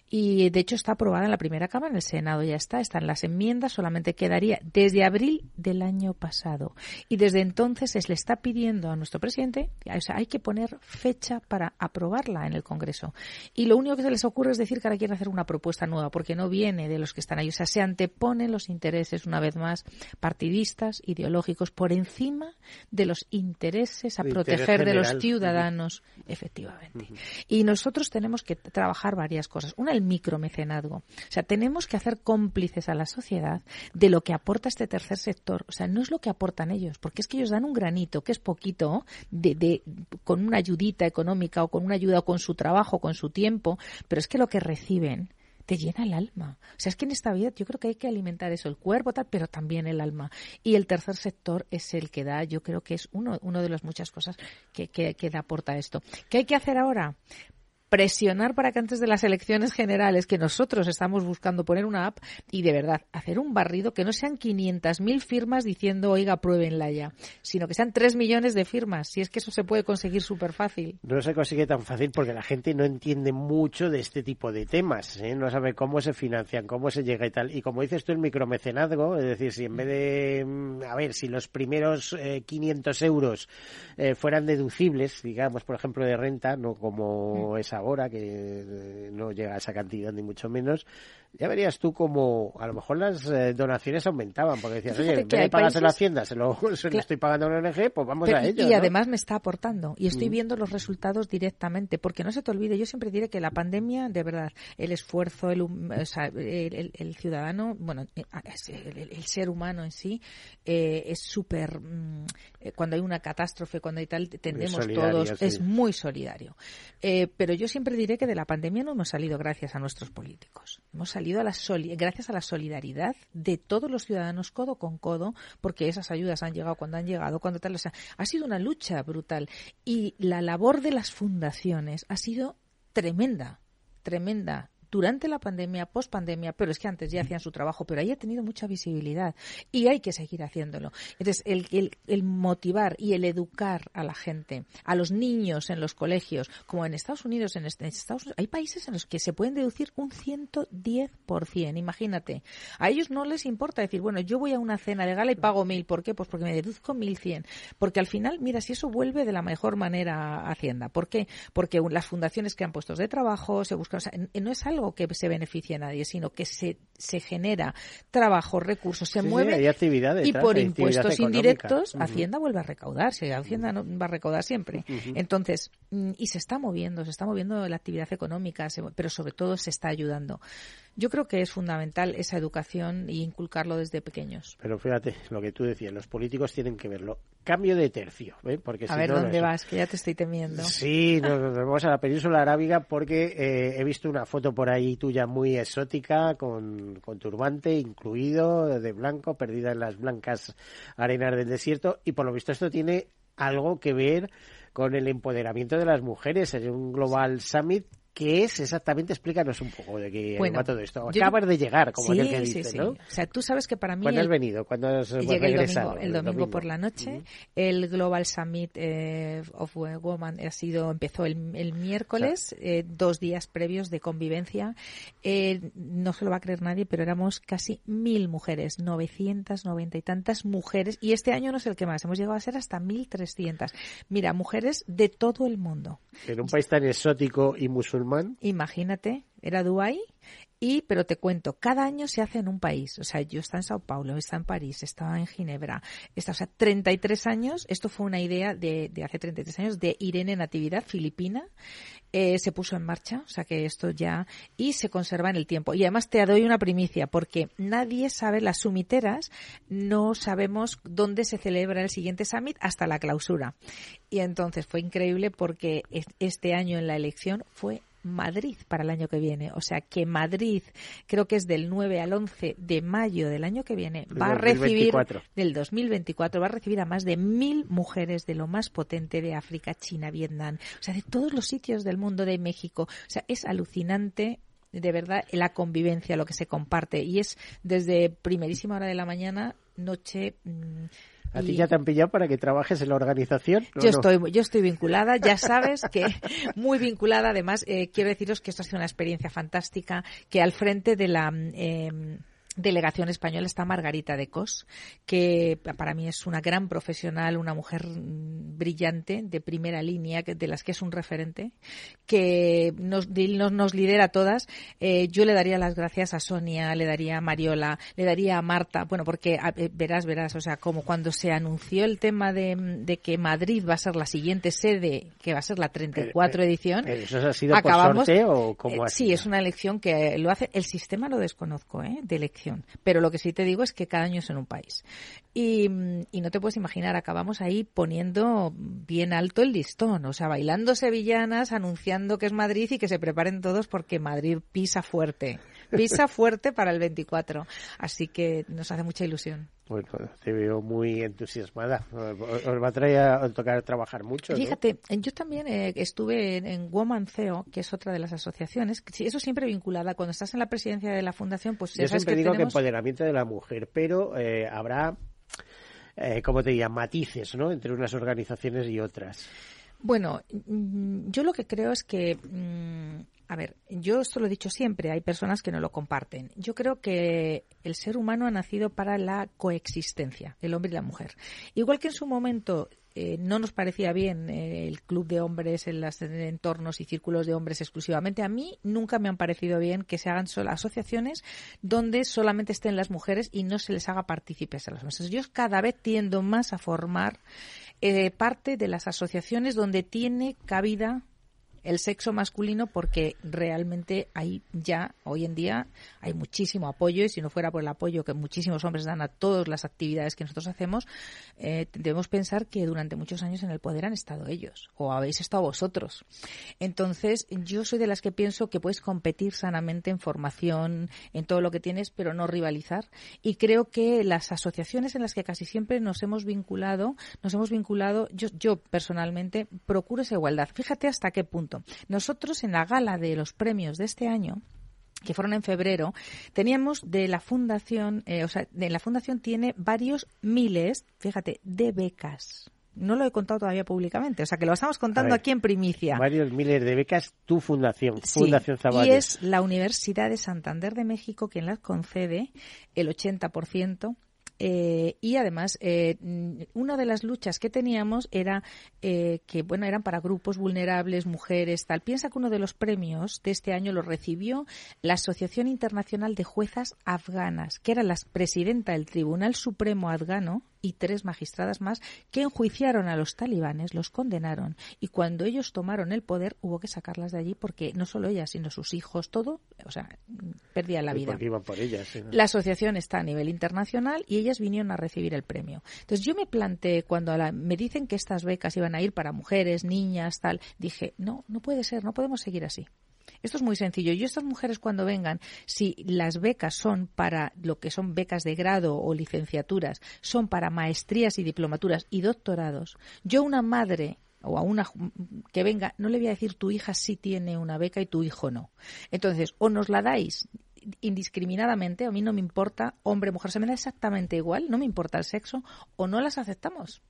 Y de hecho está aprobada en la primera Cámara, en el Senado ya está, están las enmiendas, solamente quedaría desde abril del año pasado. Y desde entonces se le está pidiendo a nuestro presidente, hay que poner fecha para aprobarla en el Congreso. Y lo único que se les ocurre es decir que ahora quieren hacer una propuesta nueva, porque no viene de los que están ahí. O sea, se anteponen los intereses, una vez más, partidistas, ideológicos, por encima de los intereses a interés proteger de los ciudadanos, efectivamente. Y nosotros tenemos que trabajar varias cosas. Una, el micromecenazgo. O sea, tenemos que hacer cómplices a la sociedad de lo que aporta este tercer sector. O sea, no es lo que aportan ellos, porque es que ellos dan un granito, que es poquito, de, de, con una ayudita económica o con una ayuda o con su trabajo, con su tiempo, pero es que lo que reciben te llena el alma. O sea, es que en esta vida yo creo que hay que alimentar eso, el cuerpo, tal, pero también el alma. Y el tercer sector es el que da, yo creo que es uno, uno de las muchas cosas que, que, que aporta esto. ¿Qué hay que hacer ahora? Presionar para que antes de las elecciones generales, que nosotros estamos buscando poner una app y de verdad hacer un barrido que no sean 500.000 firmas diciendo, oiga, pruébenla ya, sino que sean 3 millones de firmas, si es que eso se puede conseguir súper fácil. No se consigue tan fácil porque la gente no entiende mucho de este tipo de temas, ¿eh? no sabe cómo se financian, cómo se llega y tal. Y como dices tú, el micromecenazgo, es decir, si en vez de, mm, a ver, si los primeros 500 euros eh, fueran deducibles, digamos, por ejemplo, de renta, no como es ahora, que eh, no llega a esa cantidad ni mucho menos, ya verías tú como a lo mejor las eh, donaciones aumentaban, porque decías, oye, en vez de pagarse la hacienda, se lo, se lo estoy pagando a la ONG, pues vamos a ello. Y además me está aportando, y estoy viendo los resultados directamente, porque no se te olvide, yo siempre diré que la pandemia, de verdad, el esfuerzo, el, o sea, el, el, ciudadano, bueno, el, ser humano en sí, eh, es súper, mm, cuando hay una catástrofe, cuando hay tal, tendemos todos, es muy solidario. Eh, pero yo siempre diré que de la pandemia no hemos salido gracias a nuestros políticos. Hemos salido gracias a la solidaridad de todos los ciudadanos codo con codo, porque esas ayudas han llegado cuando han llegado, cuando tal. O sea, ha sido una lucha brutal. Y la labor de las fundaciones ha sido tremenda, tremenda durante la pandemia, post pandemia, pero es que antes ya hacían su trabajo, pero ahí ha tenido mucha visibilidad y hay que seguir haciéndolo. Entonces, el, el, motivar y el educar a la gente, a los niños en los colegios, como en Estados Unidos, en, Estados Unidos, hay países en los que se pueden deducir un 110%, imagínate. A ellos no les importa decir, bueno, yo voy a una cena de gala y pago mil, ¿por qué? Pues porque me deduzco mil cien. Porque al final, mira, si eso vuelve de la mejor manera a Hacienda. ¿Por qué? Porque las fundaciones crean puestos de trabajo, se buscan, o sea, no es algo que se beneficie a nadie, sino que se, se genera trabajo, recursos, se mueve y por impuestos indirectos Hacienda vuelve a recaudarse, Hacienda no va a recaudar siempre. Entonces, mm, y se está moviendo, se está moviendo la actividad económica, pero sobre todo se está ayudando. Yo creo que es fundamental esa educación y inculcarlo desde pequeños. Pero fíjate, lo que tú decías, los políticos tienen que verlo. Cambio de tercio, ¿eh? Porque a ver, ¿dónde vas? Que ya te estoy temiendo. Sí, nos, vamos a la península arábiga porque eh, he visto una foto por ahí tuya muy exótica, con, con turbante incluido, de blanco, perdida en las blancas arenas del desierto, y por lo visto esto tiene algo que ver con el empoderamiento de las mujeres. Es un Global Summit ¿Qué es exactamente? Explícanos un poco de qué va todo esto. Acabas de llegar, como sí, que dice, sí, ¿no? O sea, tú sabes que para mí... ¿Cuándo has venido? ¿Cuándo has Llegué el domingo, el domingo, por la noche. El Global Summit eh, of Women ha sido, empezó el, miércoles, eh, dos días previos de convivencia. Eh, no se lo va a creer nadie, pero éramos casi mil mujeres, 990 y tantas mujeres. Y este año no es el que más, hemos llegado a ser hasta 1.300. Mira, mujeres de todo el mundo. En un país tan exótico y musulmán Imagínate, era Dubái y, pero te cuento, cada año se hace en un país. O sea, yo estaba en Sao Paulo, estaba en París, estaba en Ginebra. Está, o sea, 33 años. Esto fue una idea de, de hace 33 años de Irene Natividad, filipina. Eh, se puso en marcha, o sea que esto ya. Y se conserva en el tiempo. Y además te doy una primicia, porque nadie sabe, las sumiteras, no sabemos dónde se celebra el siguiente summit hasta la clausura. Y entonces fue increíble porque este año en la elección fue Madrid para el año que viene. O sea que Madrid, creo que es del 9 al 11 de mayo del año que viene, va a recibir, del 2024, va a recibir a más de mil mujeres de lo más potente de África, China, Vietnam, o sea, de todos los sitios del mundo, de México. O sea, es alucinante de verdad la convivencia, lo que se comparte. Y es desde primerísima hora de la mañana, noche. Mm, ¿A ti ya te han pillado para que trabajes en la organización? Yo, estoy, yo estoy vinculada, ya sabes que muy vinculada. Además, eh, quiero deciros que esto ha sido una experiencia fantástica, que al frente de la... Eh, delegación española está Margarita de Cos, que para mí es una gran profesional, una mujer brillante, de primera línea, de las que es un referente, que nos, nos, lidera a todas. Eh, yo le daría las gracias a Sonia, le daría a Mariola, le daría a Marta, bueno, porque eh, verás, verás, o sea, como cuando se anunció el tema de, que Madrid va a ser la siguiente sede, que va a ser la 34 eh, edición. ¿Eso ha sido acabamos, por sorteo o Sí, es una elección que lo hace, el sistema lo desconozco, ¿eh? De elección pero lo que sí te digo es que cada año es en un país. Y, no te puedes imaginar, acabamos ahí poniendo bien alto el listón, o sea, bailando sevillanas, anunciando que es Madrid y que se preparen todos porque Madrid pisa fuerte. Pisa fuerte para el 24. Así que nos hace mucha ilusión. Bueno, te veo muy entusiasmada. Os va a, traer a tocar trabajar mucho. Fíjate, yo también eh, estuve en, en Woman CEO, que es otra de las asociaciones. Eso siempre vinculada. Cuando estás en la presidencia de la fundación, pues yo siempre que digo tenemos... que empoderamiento de la mujer, pero eh, habrá, eh, como te diría, matices, ¿no? Entre unas organizaciones y otras. Bueno, mm, yo lo que creo es que mm, a ver, yo esto lo he dicho siempre, hay personas que no lo comparten. Yo creo que el ser humano ha nacido para la coexistencia, el hombre y la mujer. Igual que en su momento eh, no nos parecía bien eh, el club de hombres en los entornos y círculos de hombres exclusivamente. A mí nunca me han parecido bien que se hagan solo asociaciones donde solamente estén las mujeres y no se les haga partícipes a los hombres. Yo cada vez tiendo más a formar eh, parte de las asociaciones donde tiene cabida el sexo masculino porque realmente hay ya, hoy en día, hay muchísimo apoyo y si no fuera por el apoyo que muchísimos hombres dan a todas las actividades que nosotros hacemos, eh, debemos pensar que durante muchos años en el poder han estado ellos o habéis estado vosotros. Entonces, yo soy de las que pienso que puedes competir sanamente en formación, en todo lo que tienes, pero no rivalizar. Y creo que las asociaciones en las que casi siempre nos hemos vinculado, nos hemos vinculado, yo, yo personalmente procuro esa igualdad. Fíjate hasta qué punto nosotros en la gala de los premios de este año que fueron en febrero, teníamos de la fundación, eh, o sea, de la fundación tiene varios miles, fíjate, de becas. No lo he contado todavía públicamente, o sea que lo estamos contando aquí en primicia. Varios miles de becas, tu fundación, Fundación Zaballos. Y es la Universidad de Santander de México quien las concede el 80% eh, y además, eh, una de las luchas que teníamos era eh, que, bueno, eran para grupos vulnerables, mujeres, tal. Piensa que uno de los premios de este año lo recibió la Asociación Internacional de Juezas Afganas, que era la presidenta del Tribunal Supremo afgano y tres magistradas más que enjuiciaron a los talibanes, los condenaron y cuando ellos tomaron el poder hubo que sacarlas de allí porque no solo ellas, sino sus hijos, todo, o sea, perdían la vida. por ellas, La asociación está a nivel internacional y ellas vinieron a recibir el premio. Entonces yo me planteé cuando me dicen que estas becas iban a ir para mujeres, niñas, tal, dije, no, no puede ser, no podemos seguir así. Esto es muy sencillo. Y estas mujeres cuando vengan, si las becas son para lo que son becas de grado o licenciaturas, son para maestrías y diplomaturas y doctorados, yo una madre o a una que venga, no le voy a decir tu hija sí tiene una beca y tu hijo no. Entonces, o nos la dais indiscriminadamente, a mí no me importa hombre, mujer, se me da exactamente igual, no me importa el sexo, o no las aceptamos.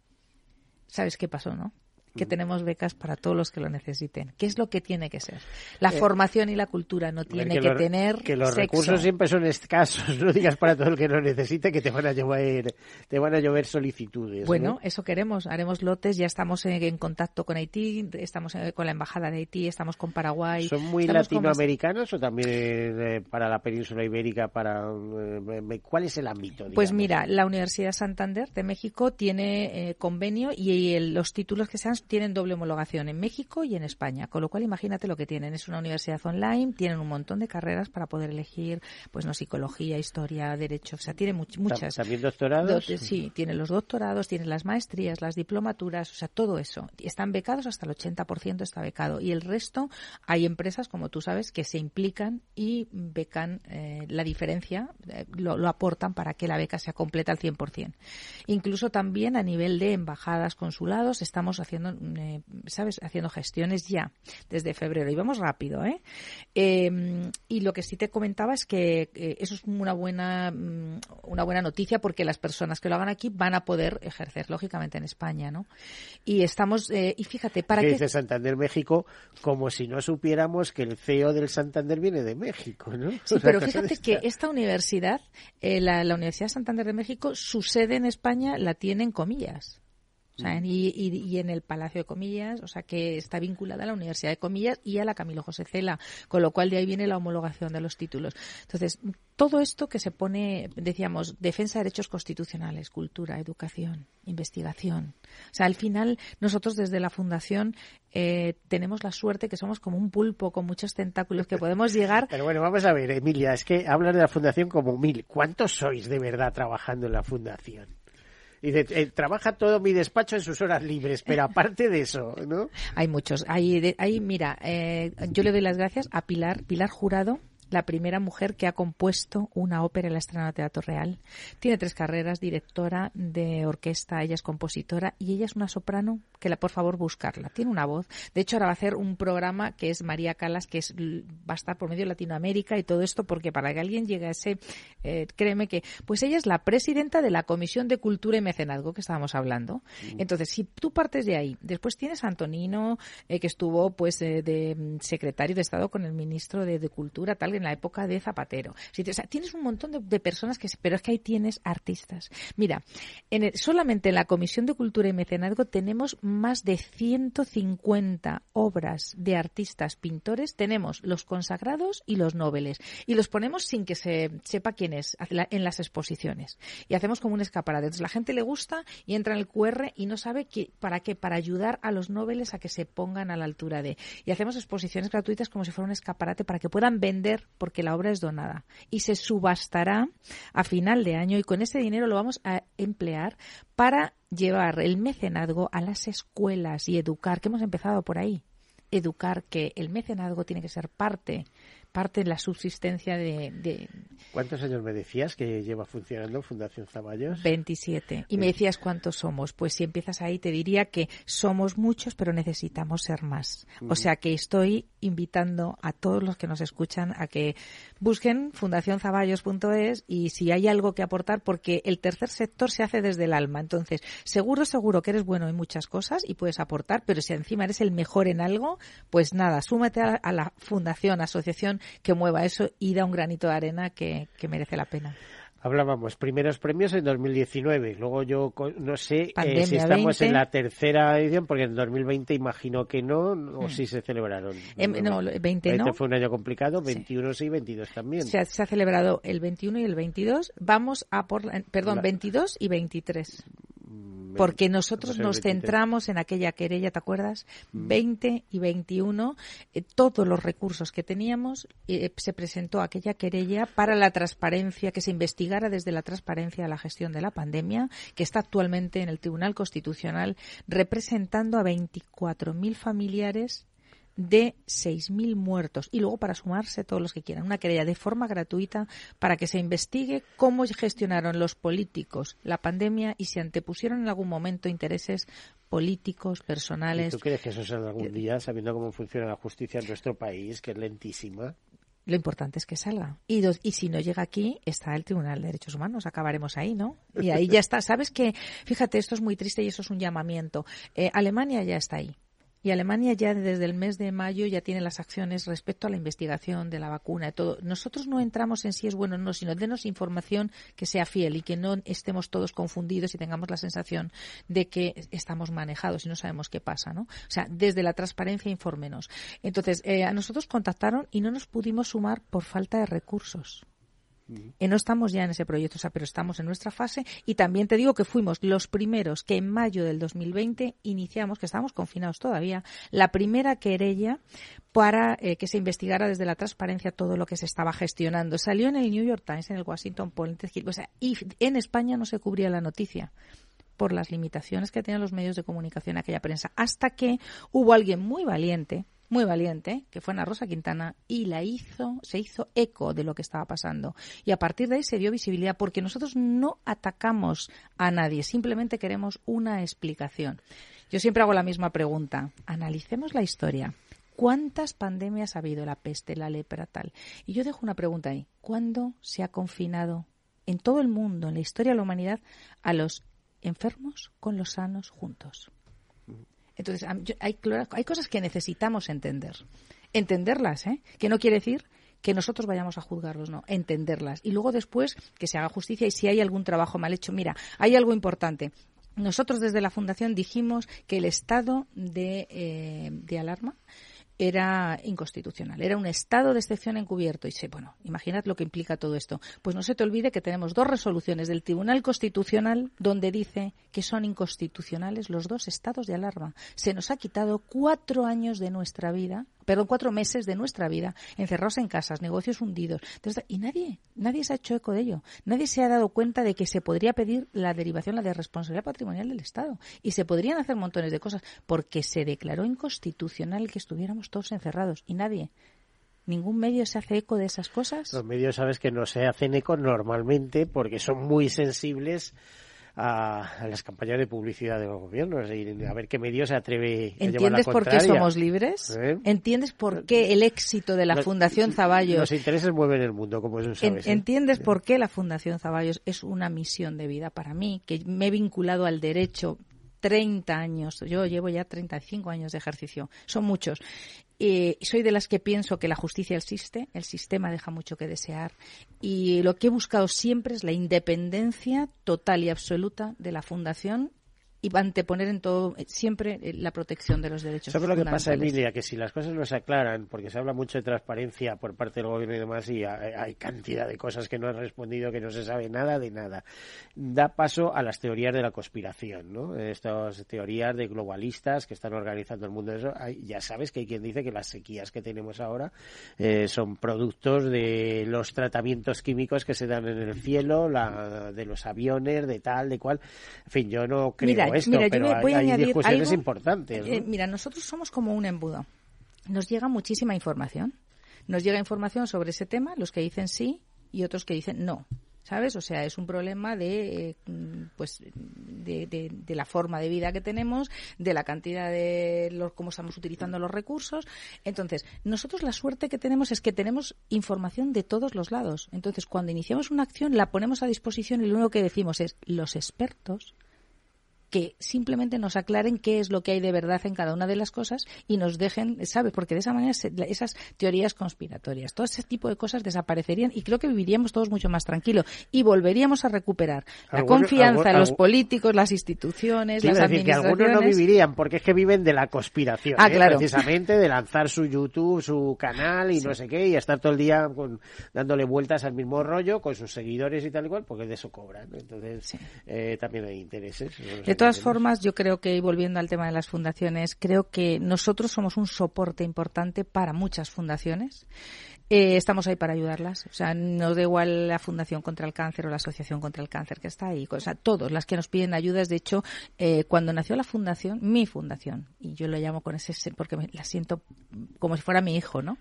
¿Sabes qué pasó, no? Que tenemos becas para todos los que lo necesiten. ¿Qué es lo que tiene que ser? La eh, formación y la cultura no tiene que, tener que los recursos siempre son escasos. No digas para todo el que lo necesite que te van a llover, te van a llover solicitudes. Bueno, eso queremos. Haremos lotes. Ya estamos en, contacto con Haití, estamos con la embajada de Haití, estamos con Paraguay. ¿Son muy latinoamericanos o también eh, para la península ibérica? Para eh, cuál es el ámbito? Pues mira, la Universidad Santander de México tiene convenio y, los títulos que sean tienen doble homologación en México y en España, con lo cual imagínate lo que tienen. Es una universidad online, tienen un montón de carreras para poder elegir, pues no, psicología, historia, derecho, o sea, tiene muchas. ¿También doctorados? sí, tiene los doctorados, tiene las maestrías, las diplomaturas, o sea, todo eso. Están becados, hasta el 80% está becado. Y el resto, hay empresas, como tú sabes, que se implican y becan eh, la diferencia, eh, lo, lo, aportan para que la beca sea completa al 100%. Incluso también a nivel de embajadas, consulados, estamos haciendo eh, ¿sabes? Haciendo gestiones ya desde febrero. Y vamos rápido, ¿eh? Em, y lo que sí te comentaba es que eh, eso es una buena, mm, una buena noticia porque las personas que lo hagan aquí van a poder ejercer, lógicamente, en España, ¿no? Y estamos, eh, y fíjate, para que... dice Santander México como si no supiéramos que el CEO del Santander viene de México, ¿no? Sí, pero fíjate que esta universidad, la, la Universidad Santander de México, su sede en España la tiene en comillas. O sea, mm. y, y, en el Palacio de Comillas, o sea, que está vinculada a la Universidad de Comillas y a la Camilo José Cela, con lo cual de ahí viene la homologación de los títulos. Entonces, todo esto que se pone, decíamos, defensa de derechos constitucionales, cultura, educación, investigación. O sea, al final, nosotros desde la Fundación eh, tenemos la suerte que somos como un pulpo con muchos tentáculos que podemos llegar. Pero bueno, vamos a ver, Emilia, es que hablas de la Fundación como mil. ¿Cuántos sois de verdad trabajando en la Fundación? Dice, eh, trabaja todo mi despacho en sus horas libres, pero aparte de eso, ¿no? Hay muchos. Hay, hay mira, eh, yo le doy las gracias a Pilar, Pilar Jurado, la primera mujer que ha compuesto una ópera en la estrena de Teatro Real. Tiene tres carreras, directora de orquesta, ella es compositora y ella es una soprano que la por favor buscarla. Tiene una voz. De hecho, ahora va a hacer un programa que es María Calas, que es, va a estar por medio de Latinoamérica y todo esto, porque para que alguien llegue a ese, eh, créeme que, pues ella es la presidenta de la Comisión de Cultura y Mecenazgo que estábamos hablando. Entonces, si tú partes de ahí, después tienes a Antonino, eh, que estuvo pues eh, de mm, secretario de Estado con el ministro de, Cultura, tal, en la época de Zapatero. O sea, tienes un montón de, personas que, pero es que ahí tienes artistas. Mira, en solamente en la Comisión de Cultura y Mecenazgo tenemos más de 150 obras de artistas pintores. Tenemos los consagrados y los nobles. Y los ponemos sin que se sepa quién es en las exposiciones. Y hacemos como un escaparate. Entonces la gente le gusta y entra en el QR y no sabe para qué, para ayudar a los nobles a que se pongan a la altura de. Y hacemos exposiciones gratuitas como si fuera un escaparate para que puedan vender porque la obra es donada. Y se subastará a final de año y con ese dinero lo vamos a emplear para llevar el mecenazgo a las escuelas y educar, que hemos empezado por ahí, educar que el mecenazgo tiene que ser parte parte de la subsistencia de, ¿Cuántos años me decías que lleva funcionando Fundación Zaballos? 27. Y me decías cuántos somos. Pues si empiezas ahí te diría que somos muchos, pero necesitamos ser más. O sea que estoy invitando a todos los que nos escuchan a que busquen fundacionzaballos.es y si hay algo que aportar, porque el tercer sector se hace desde el alma. Entonces, seguro, seguro que eres bueno en muchas cosas y puedes aportar, pero si encima eres el mejor en algo, pues nada, súmate a la fundación, asociación que mueva eso y da un granito de arena que, merece la pena. Hablábamos, primeros premios en 2019. Luego yo no sé eh, si estamos en la tercera edición, porque en 2020 imagino que no, o hmm. si se celebraron. Em, no, 20 no. fue un año complicado, 21 sí, 22 también. Se ha, se ha, celebrado el 21 y el 22. Vamos a por, perdón, 22 y 23 porque nosotros nos centramos en aquella querella, ¿te acuerdas? 20 mm. y 21, eh, todos los recursos que teníamos, eh, se presentó aquella querella para la transparencia, que se investigara desde la transparencia la gestión de la pandemia, que está actualmente en el Tribunal Constitucional representando a 24.000 familiares de 6.000 muertos y luego para sumarse todos los que quieran. Una querella de forma gratuita para que se investigue cómo gestionaron los políticos la pandemia y se antepusieron en algún momento intereses políticos, personales. ¿Tú crees que eso será algún día, sabiendo cómo funciona la justicia en nuestro país, que es lentísima? Lo importante es que salga. Y, y si no llega aquí, está el Tribunal de Derechos Humanos. Acabaremos ahí, ¿no? Y ahí ya está. ¿Sabes que Fíjate, esto es muy triste y eso es un llamamiento. Eh, Alemania ya está ahí. Y Alemania ya desde el mes de mayo ya tiene las acciones respecto a la investigación de la vacuna y todo. Nosotros no entramos en si es bueno o no, sino denos información que sea fiel y que no estemos todos confundidos y tengamos la sensación de que estamos manejados y no sabemos qué pasa, ¿no? O sea, desde la transparencia infórmenos. Entonces, eh, a nosotros contactaron y no nos pudimos sumar por falta de recursos. Y no estamos ya en ese proyecto, o sea, pero estamos en nuestra fase. Y también te digo que fuimos los primeros que en mayo del 2020 iniciamos, que estábamos confinados todavía, la primera querella para eh, que se investigara desde la transparencia todo lo que se estaba gestionando. Salió en el New York Times, en el Washington Post, o sea, y en España no se cubría la noticia por las limitaciones que tenían los medios de comunicación aquella prensa, hasta que hubo alguien muy valiente muy valiente, que fue Ana Rosa Quintana, y la hizo, se hizo eco de lo que estaba pasando. Y a partir de ahí se dio visibilidad, porque nosotros no atacamos a nadie, simplemente queremos una explicación. Yo siempre hago la misma pregunta. Analicemos la historia. ¿Cuántas pandemias ha habido? La peste, la lepra, tal. Y yo dejo una pregunta ahí. ¿Cuándo se ha confinado en todo el mundo, en la historia de la humanidad, a los enfermos con los sanos juntos? Entonces, hay, hay cosas que necesitamos entender. Entenderlas, ¿eh? Que no quiere decir que nosotros vayamos a juzgarlos, no, entenderlas. Y luego después que se haga justicia y si hay algún trabajo mal hecho. Mira, hay algo importante. Nosotros desde la Fundación dijimos que el estado de, eh, de alarma era inconstitucional, era un estado de excepción encubierto. Y sé, bueno, imaginad lo que implica todo esto. Pues no se te olvide que tenemos dos resoluciones del Tribunal Constitucional donde dice que son inconstitucionales los dos estados de alarma. Se nos ha quitado cuatro años de nuestra vida perdón, cuatro meses de nuestra vida encerrados en casas, negocios hundidos. y nadie, nadie se ha hecho eco de ello. Nadie se ha dado cuenta de que se podría pedir la derivación, la de responsabilidad patrimonial del Estado. Y se podrían hacer montones de cosas porque se declaró inconstitucional que estuviéramos todos encerrados. Y nadie, ¿Ningún medio se hace eco de esas cosas? Los medios, sabes que no se hacen eco normalmente porque son muy sensibles a, las campañas de publicidad de los gobiernos y a ver qué medio se atreve a ¿Entiendes por qué somos libres? ¿Eh? ¿Entiendes por qué el éxito de la Fundación Zaballos... Los intereses mueven el mundo, como eso sabes. ¿eh? ¿Entiendes por qué la Fundación Zaballos es una misión de vida para mí? Que me he vinculado al derecho 30 años. Yo llevo ya 35 años de ejercicio. Son muchos. Eh, soy de las que pienso que la justicia existe, el sistema deja mucho que desear y lo que he buscado siempre es la independencia total y absoluta de la Fundación y anteponer en todo siempre eh, la protección de los derechos ¿Sabes lo que pasa, Emilia? Que si las cosas no se aclaran, porque se habla mucho de transparencia por parte del gobierno y demás, y hay cantidad de cosas que no han respondido, que no se sabe nada de nada, da paso a las teorías de la conspiración, ¿no? Estas teorías de globalistas que están organizando el mundo. Eso, ya sabes que hay quien dice que las sequías que tenemos ahora eh, son productos de los tratamientos químicos que se dan en el cielo, la, de los aviones, de tal, de cual. En fin, yo no creo mira, yo me voy a añadir algo, importantes. Eh, mira, nosotros somos como un embudo. Nos llega muchísima información. Nos llega información sobre ese tema, los que dicen sí y otros que dicen no. ¿sabes? O sea, es un problema de, eh, pues, de, de, la forma de vida que tenemos, de la cantidad de los, cómo estamos utilizando los recursos. Entonces, nosotros la suerte que tenemos es que tenemos información de todos los lados. Entonces, cuando iniciamos una acción, la ponemos a disposición y lo único que decimos es, los expertos que simplemente nos aclaren qué es lo que hay de verdad en cada una de las cosas y nos dejen, ¿sabes? Porque de esa manera esas teorías conspiratorias, todo ese tipo de cosas desaparecerían y creo que viviríamos todos mucho más tranquilos y volveríamos a recuperar la confianza en los políticos, las instituciones, las decir que algunos no vivirían porque es que viven de la conspiración, ah, ¿eh? precisamente de lanzar su YouTube, su canal y no sé qué y estar todo el día dándole vueltas al mismo rollo con sus seguidores y tal y cual porque de eso cobran. Entonces eh, también hay intereses todas formas, yo creo que, volviendo al tema de las fundaciones, creo que nosotros somos un soporte importante para muchas fundaciones. Eh, estamos ahí para ayudarlas. O sea, no da igual la Fundación contra el Cáncer o la Asociación contra el Cáncer que está ahí. O sea, todos las que nos piden ayudas. De hecho, eh, cuando nació la fundación, mi fundación, y yo lo llamo con ese, porque la siento como si fuera mi hijo, ¿no?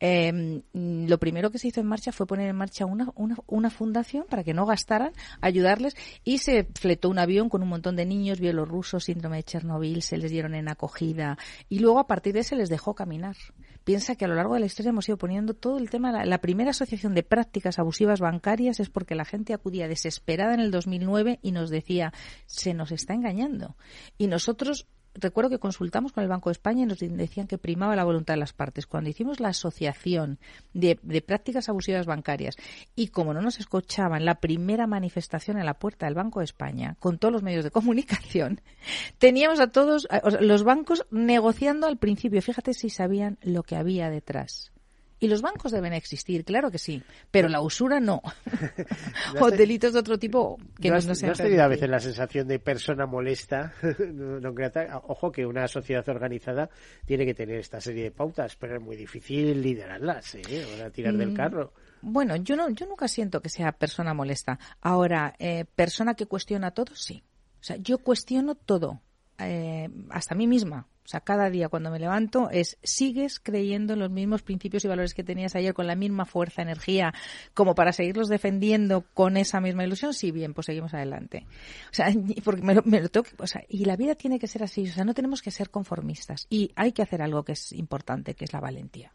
Em, lo primero que se hizo en marcha fue poner en marcha una, una, una fundación para que no gastaran, ayudarles, y se fletó un avión con un montón de niños bielorrusos, síndrome de Chernobyl, se les dieron en acogida, y luego a partir de ese les dejó caminar. Piensa que a lo largo de la historia hemos ido poniendo todo el tema, la, la, primera asociación de prácticas abusivas bancarias es porque la gente acudía desesperada en el 2009 y nos decía, se nos está engañando. Y nosotros recuerdo que consultamos con el Banco de España y nos decían que primaba la voluntad de las partes. Cuando hicimos la asociación de, prácticas abusivas bancarias y como no nos escuchaban la primera manifestación en la puerta del Banco de España con todos los medios de comunicación, teníamos a todos los bancos negociando al principio. Fíjate si sabían lo que había detrás. Y los bancos deben existir, claro que sí, pero la usura no. o delitos de otro tipo que no, has, no, has tenido a veces la sensación de persona molesta? Ojo que una sociedad organizada tiene que tener esta serie de pautas, pero es muy difícil liderarlas, ¿eh? tirar del mm, carro. Bueno, yo no, yo nunca siento que sea persona molesta. Ahora, eh, persona que cuestiona todo, sí. O sea, yo cuestiono todo, eh, hasta mí misma. Sea, cada día cuando me levanto es, ¿sigues creyendo en los mismos principios y valores que tenías ayer con la misma fuerza, energía, como para seguirlos defendiendo con esa misma ilusión? Sí, bien, pues seguimos adelante. O sea, porque me lo, me tengo o sea, y la vida tiene que ser así, o sea, no tenemos que ser conformistas. Y hay que hacer algo que es importante, que es la valentía.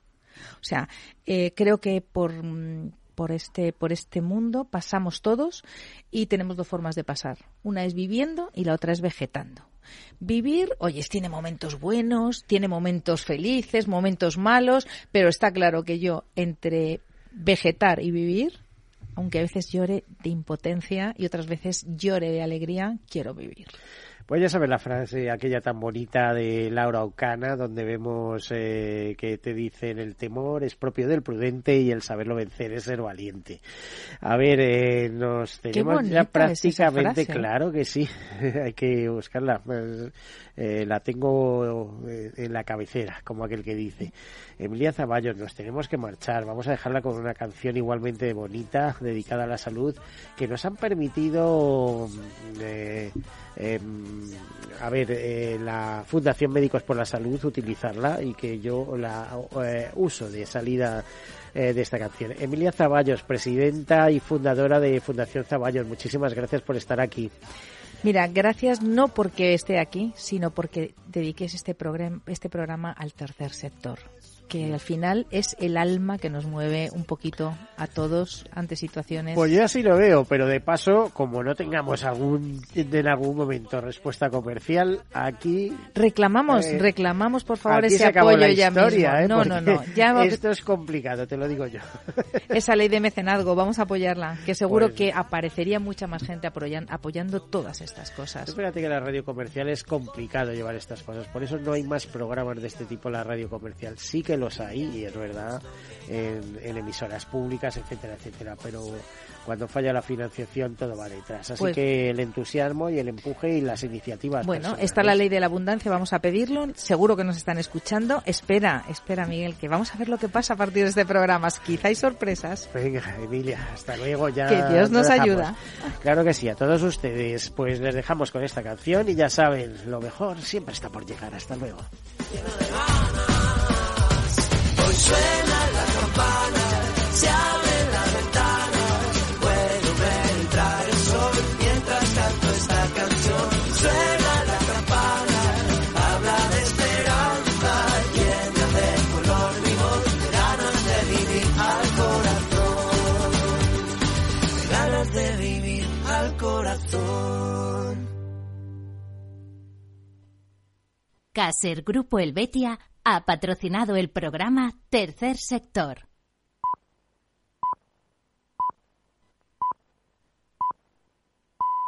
O sea, eh, creo que por, por este, por este mundo pasamos todos y tenemos dos formas de pasar. Una es viviendo y la otra es vegetando. Vivir, oye, tiene momentos buenos, tiene momentos felices, momentos malos, pero está claro que yo entre vegetar y vivir, aunque a veces llore de impotencia y otras veces llore de alegría, quiero vivir. Pues ya sabes la frase aquella tan bonita de Laura Ocana, donde vemos eh, que te dicen el temor es propio del prudente y el saberlo vencer es ser valiente. A ver, eh, nos tenemos ya prácticamente claro que sí, hay que buscarla. Eh, la tengo en la cabecera, como aquel que dice. Emilia Zaballos, nos tenemos que marchar. Vamos a dejarla con una canción igualmente bonita, dedicada a la salud, que nos han permitido... Eh, a ver, eh, la Fundación Médicos por la Salud, utilizarla y que yo la eh, uso de salida eh, de esta canción. Emilia Zaballos, presidenta y fundadora de Fundación Zaballos, muchísimas gracias por estar aquí. Mira, gracias no porque esté aquí, sino porque dediques este este programa al tercer sector que al final es el alma que nos mueve un poquito a todos ante situaciones. Pues yo así lo veo, pero de paso, como no tengamos algún en algún momento respuesta comercial, aquí reclamamos, eh, reclamamos por favor ese apoyo ya mismo. ¿eh? no, no, no, ya esto es complicado, te lo digo yo. Esa ley de mecenazgo, vamos a apoyarla, que seguro Pues- que aparecería mucha más gente apoyan- apoyando todas estas cosas. Espérate que la radio comercial es complicado llevar estas cosas, por eso no hay más programas de este tipo en la radio comercial. Sí que los hay, y es verdad, en, en emisoras públicas, etcétera, etcétera, pero cuando falla la financiación todo va detrás. Así Pues- que el entusiasmo y el empuje y las iniciativas. Bueno, personales. está la ley de la abundancia, vamos a pedirlo. Seguro que nos están escuchando. Espera, espera, Miguel, que vamos a ver lo que pasa a partir de este programa. Quizá hay sorpresas. Venga, Emilia, hasta luego ya. Que Dios nos ayuda. Claro que sí, a todos ustedes, pues les dejamos con esta canción y ya saben, lo mejor siempre está por llegar. Hasta luego. Hoy suena la campana, se abre la ventana, puedo ver entrar el sol mientras canto esta canción. Suena la campana, habla de esperanza, llena de color voz, de ganas de vivir al corazón, de ganas de vivir al corazón. Caser Grupo Helvetia ha patrocinado el programa Tercer Sector.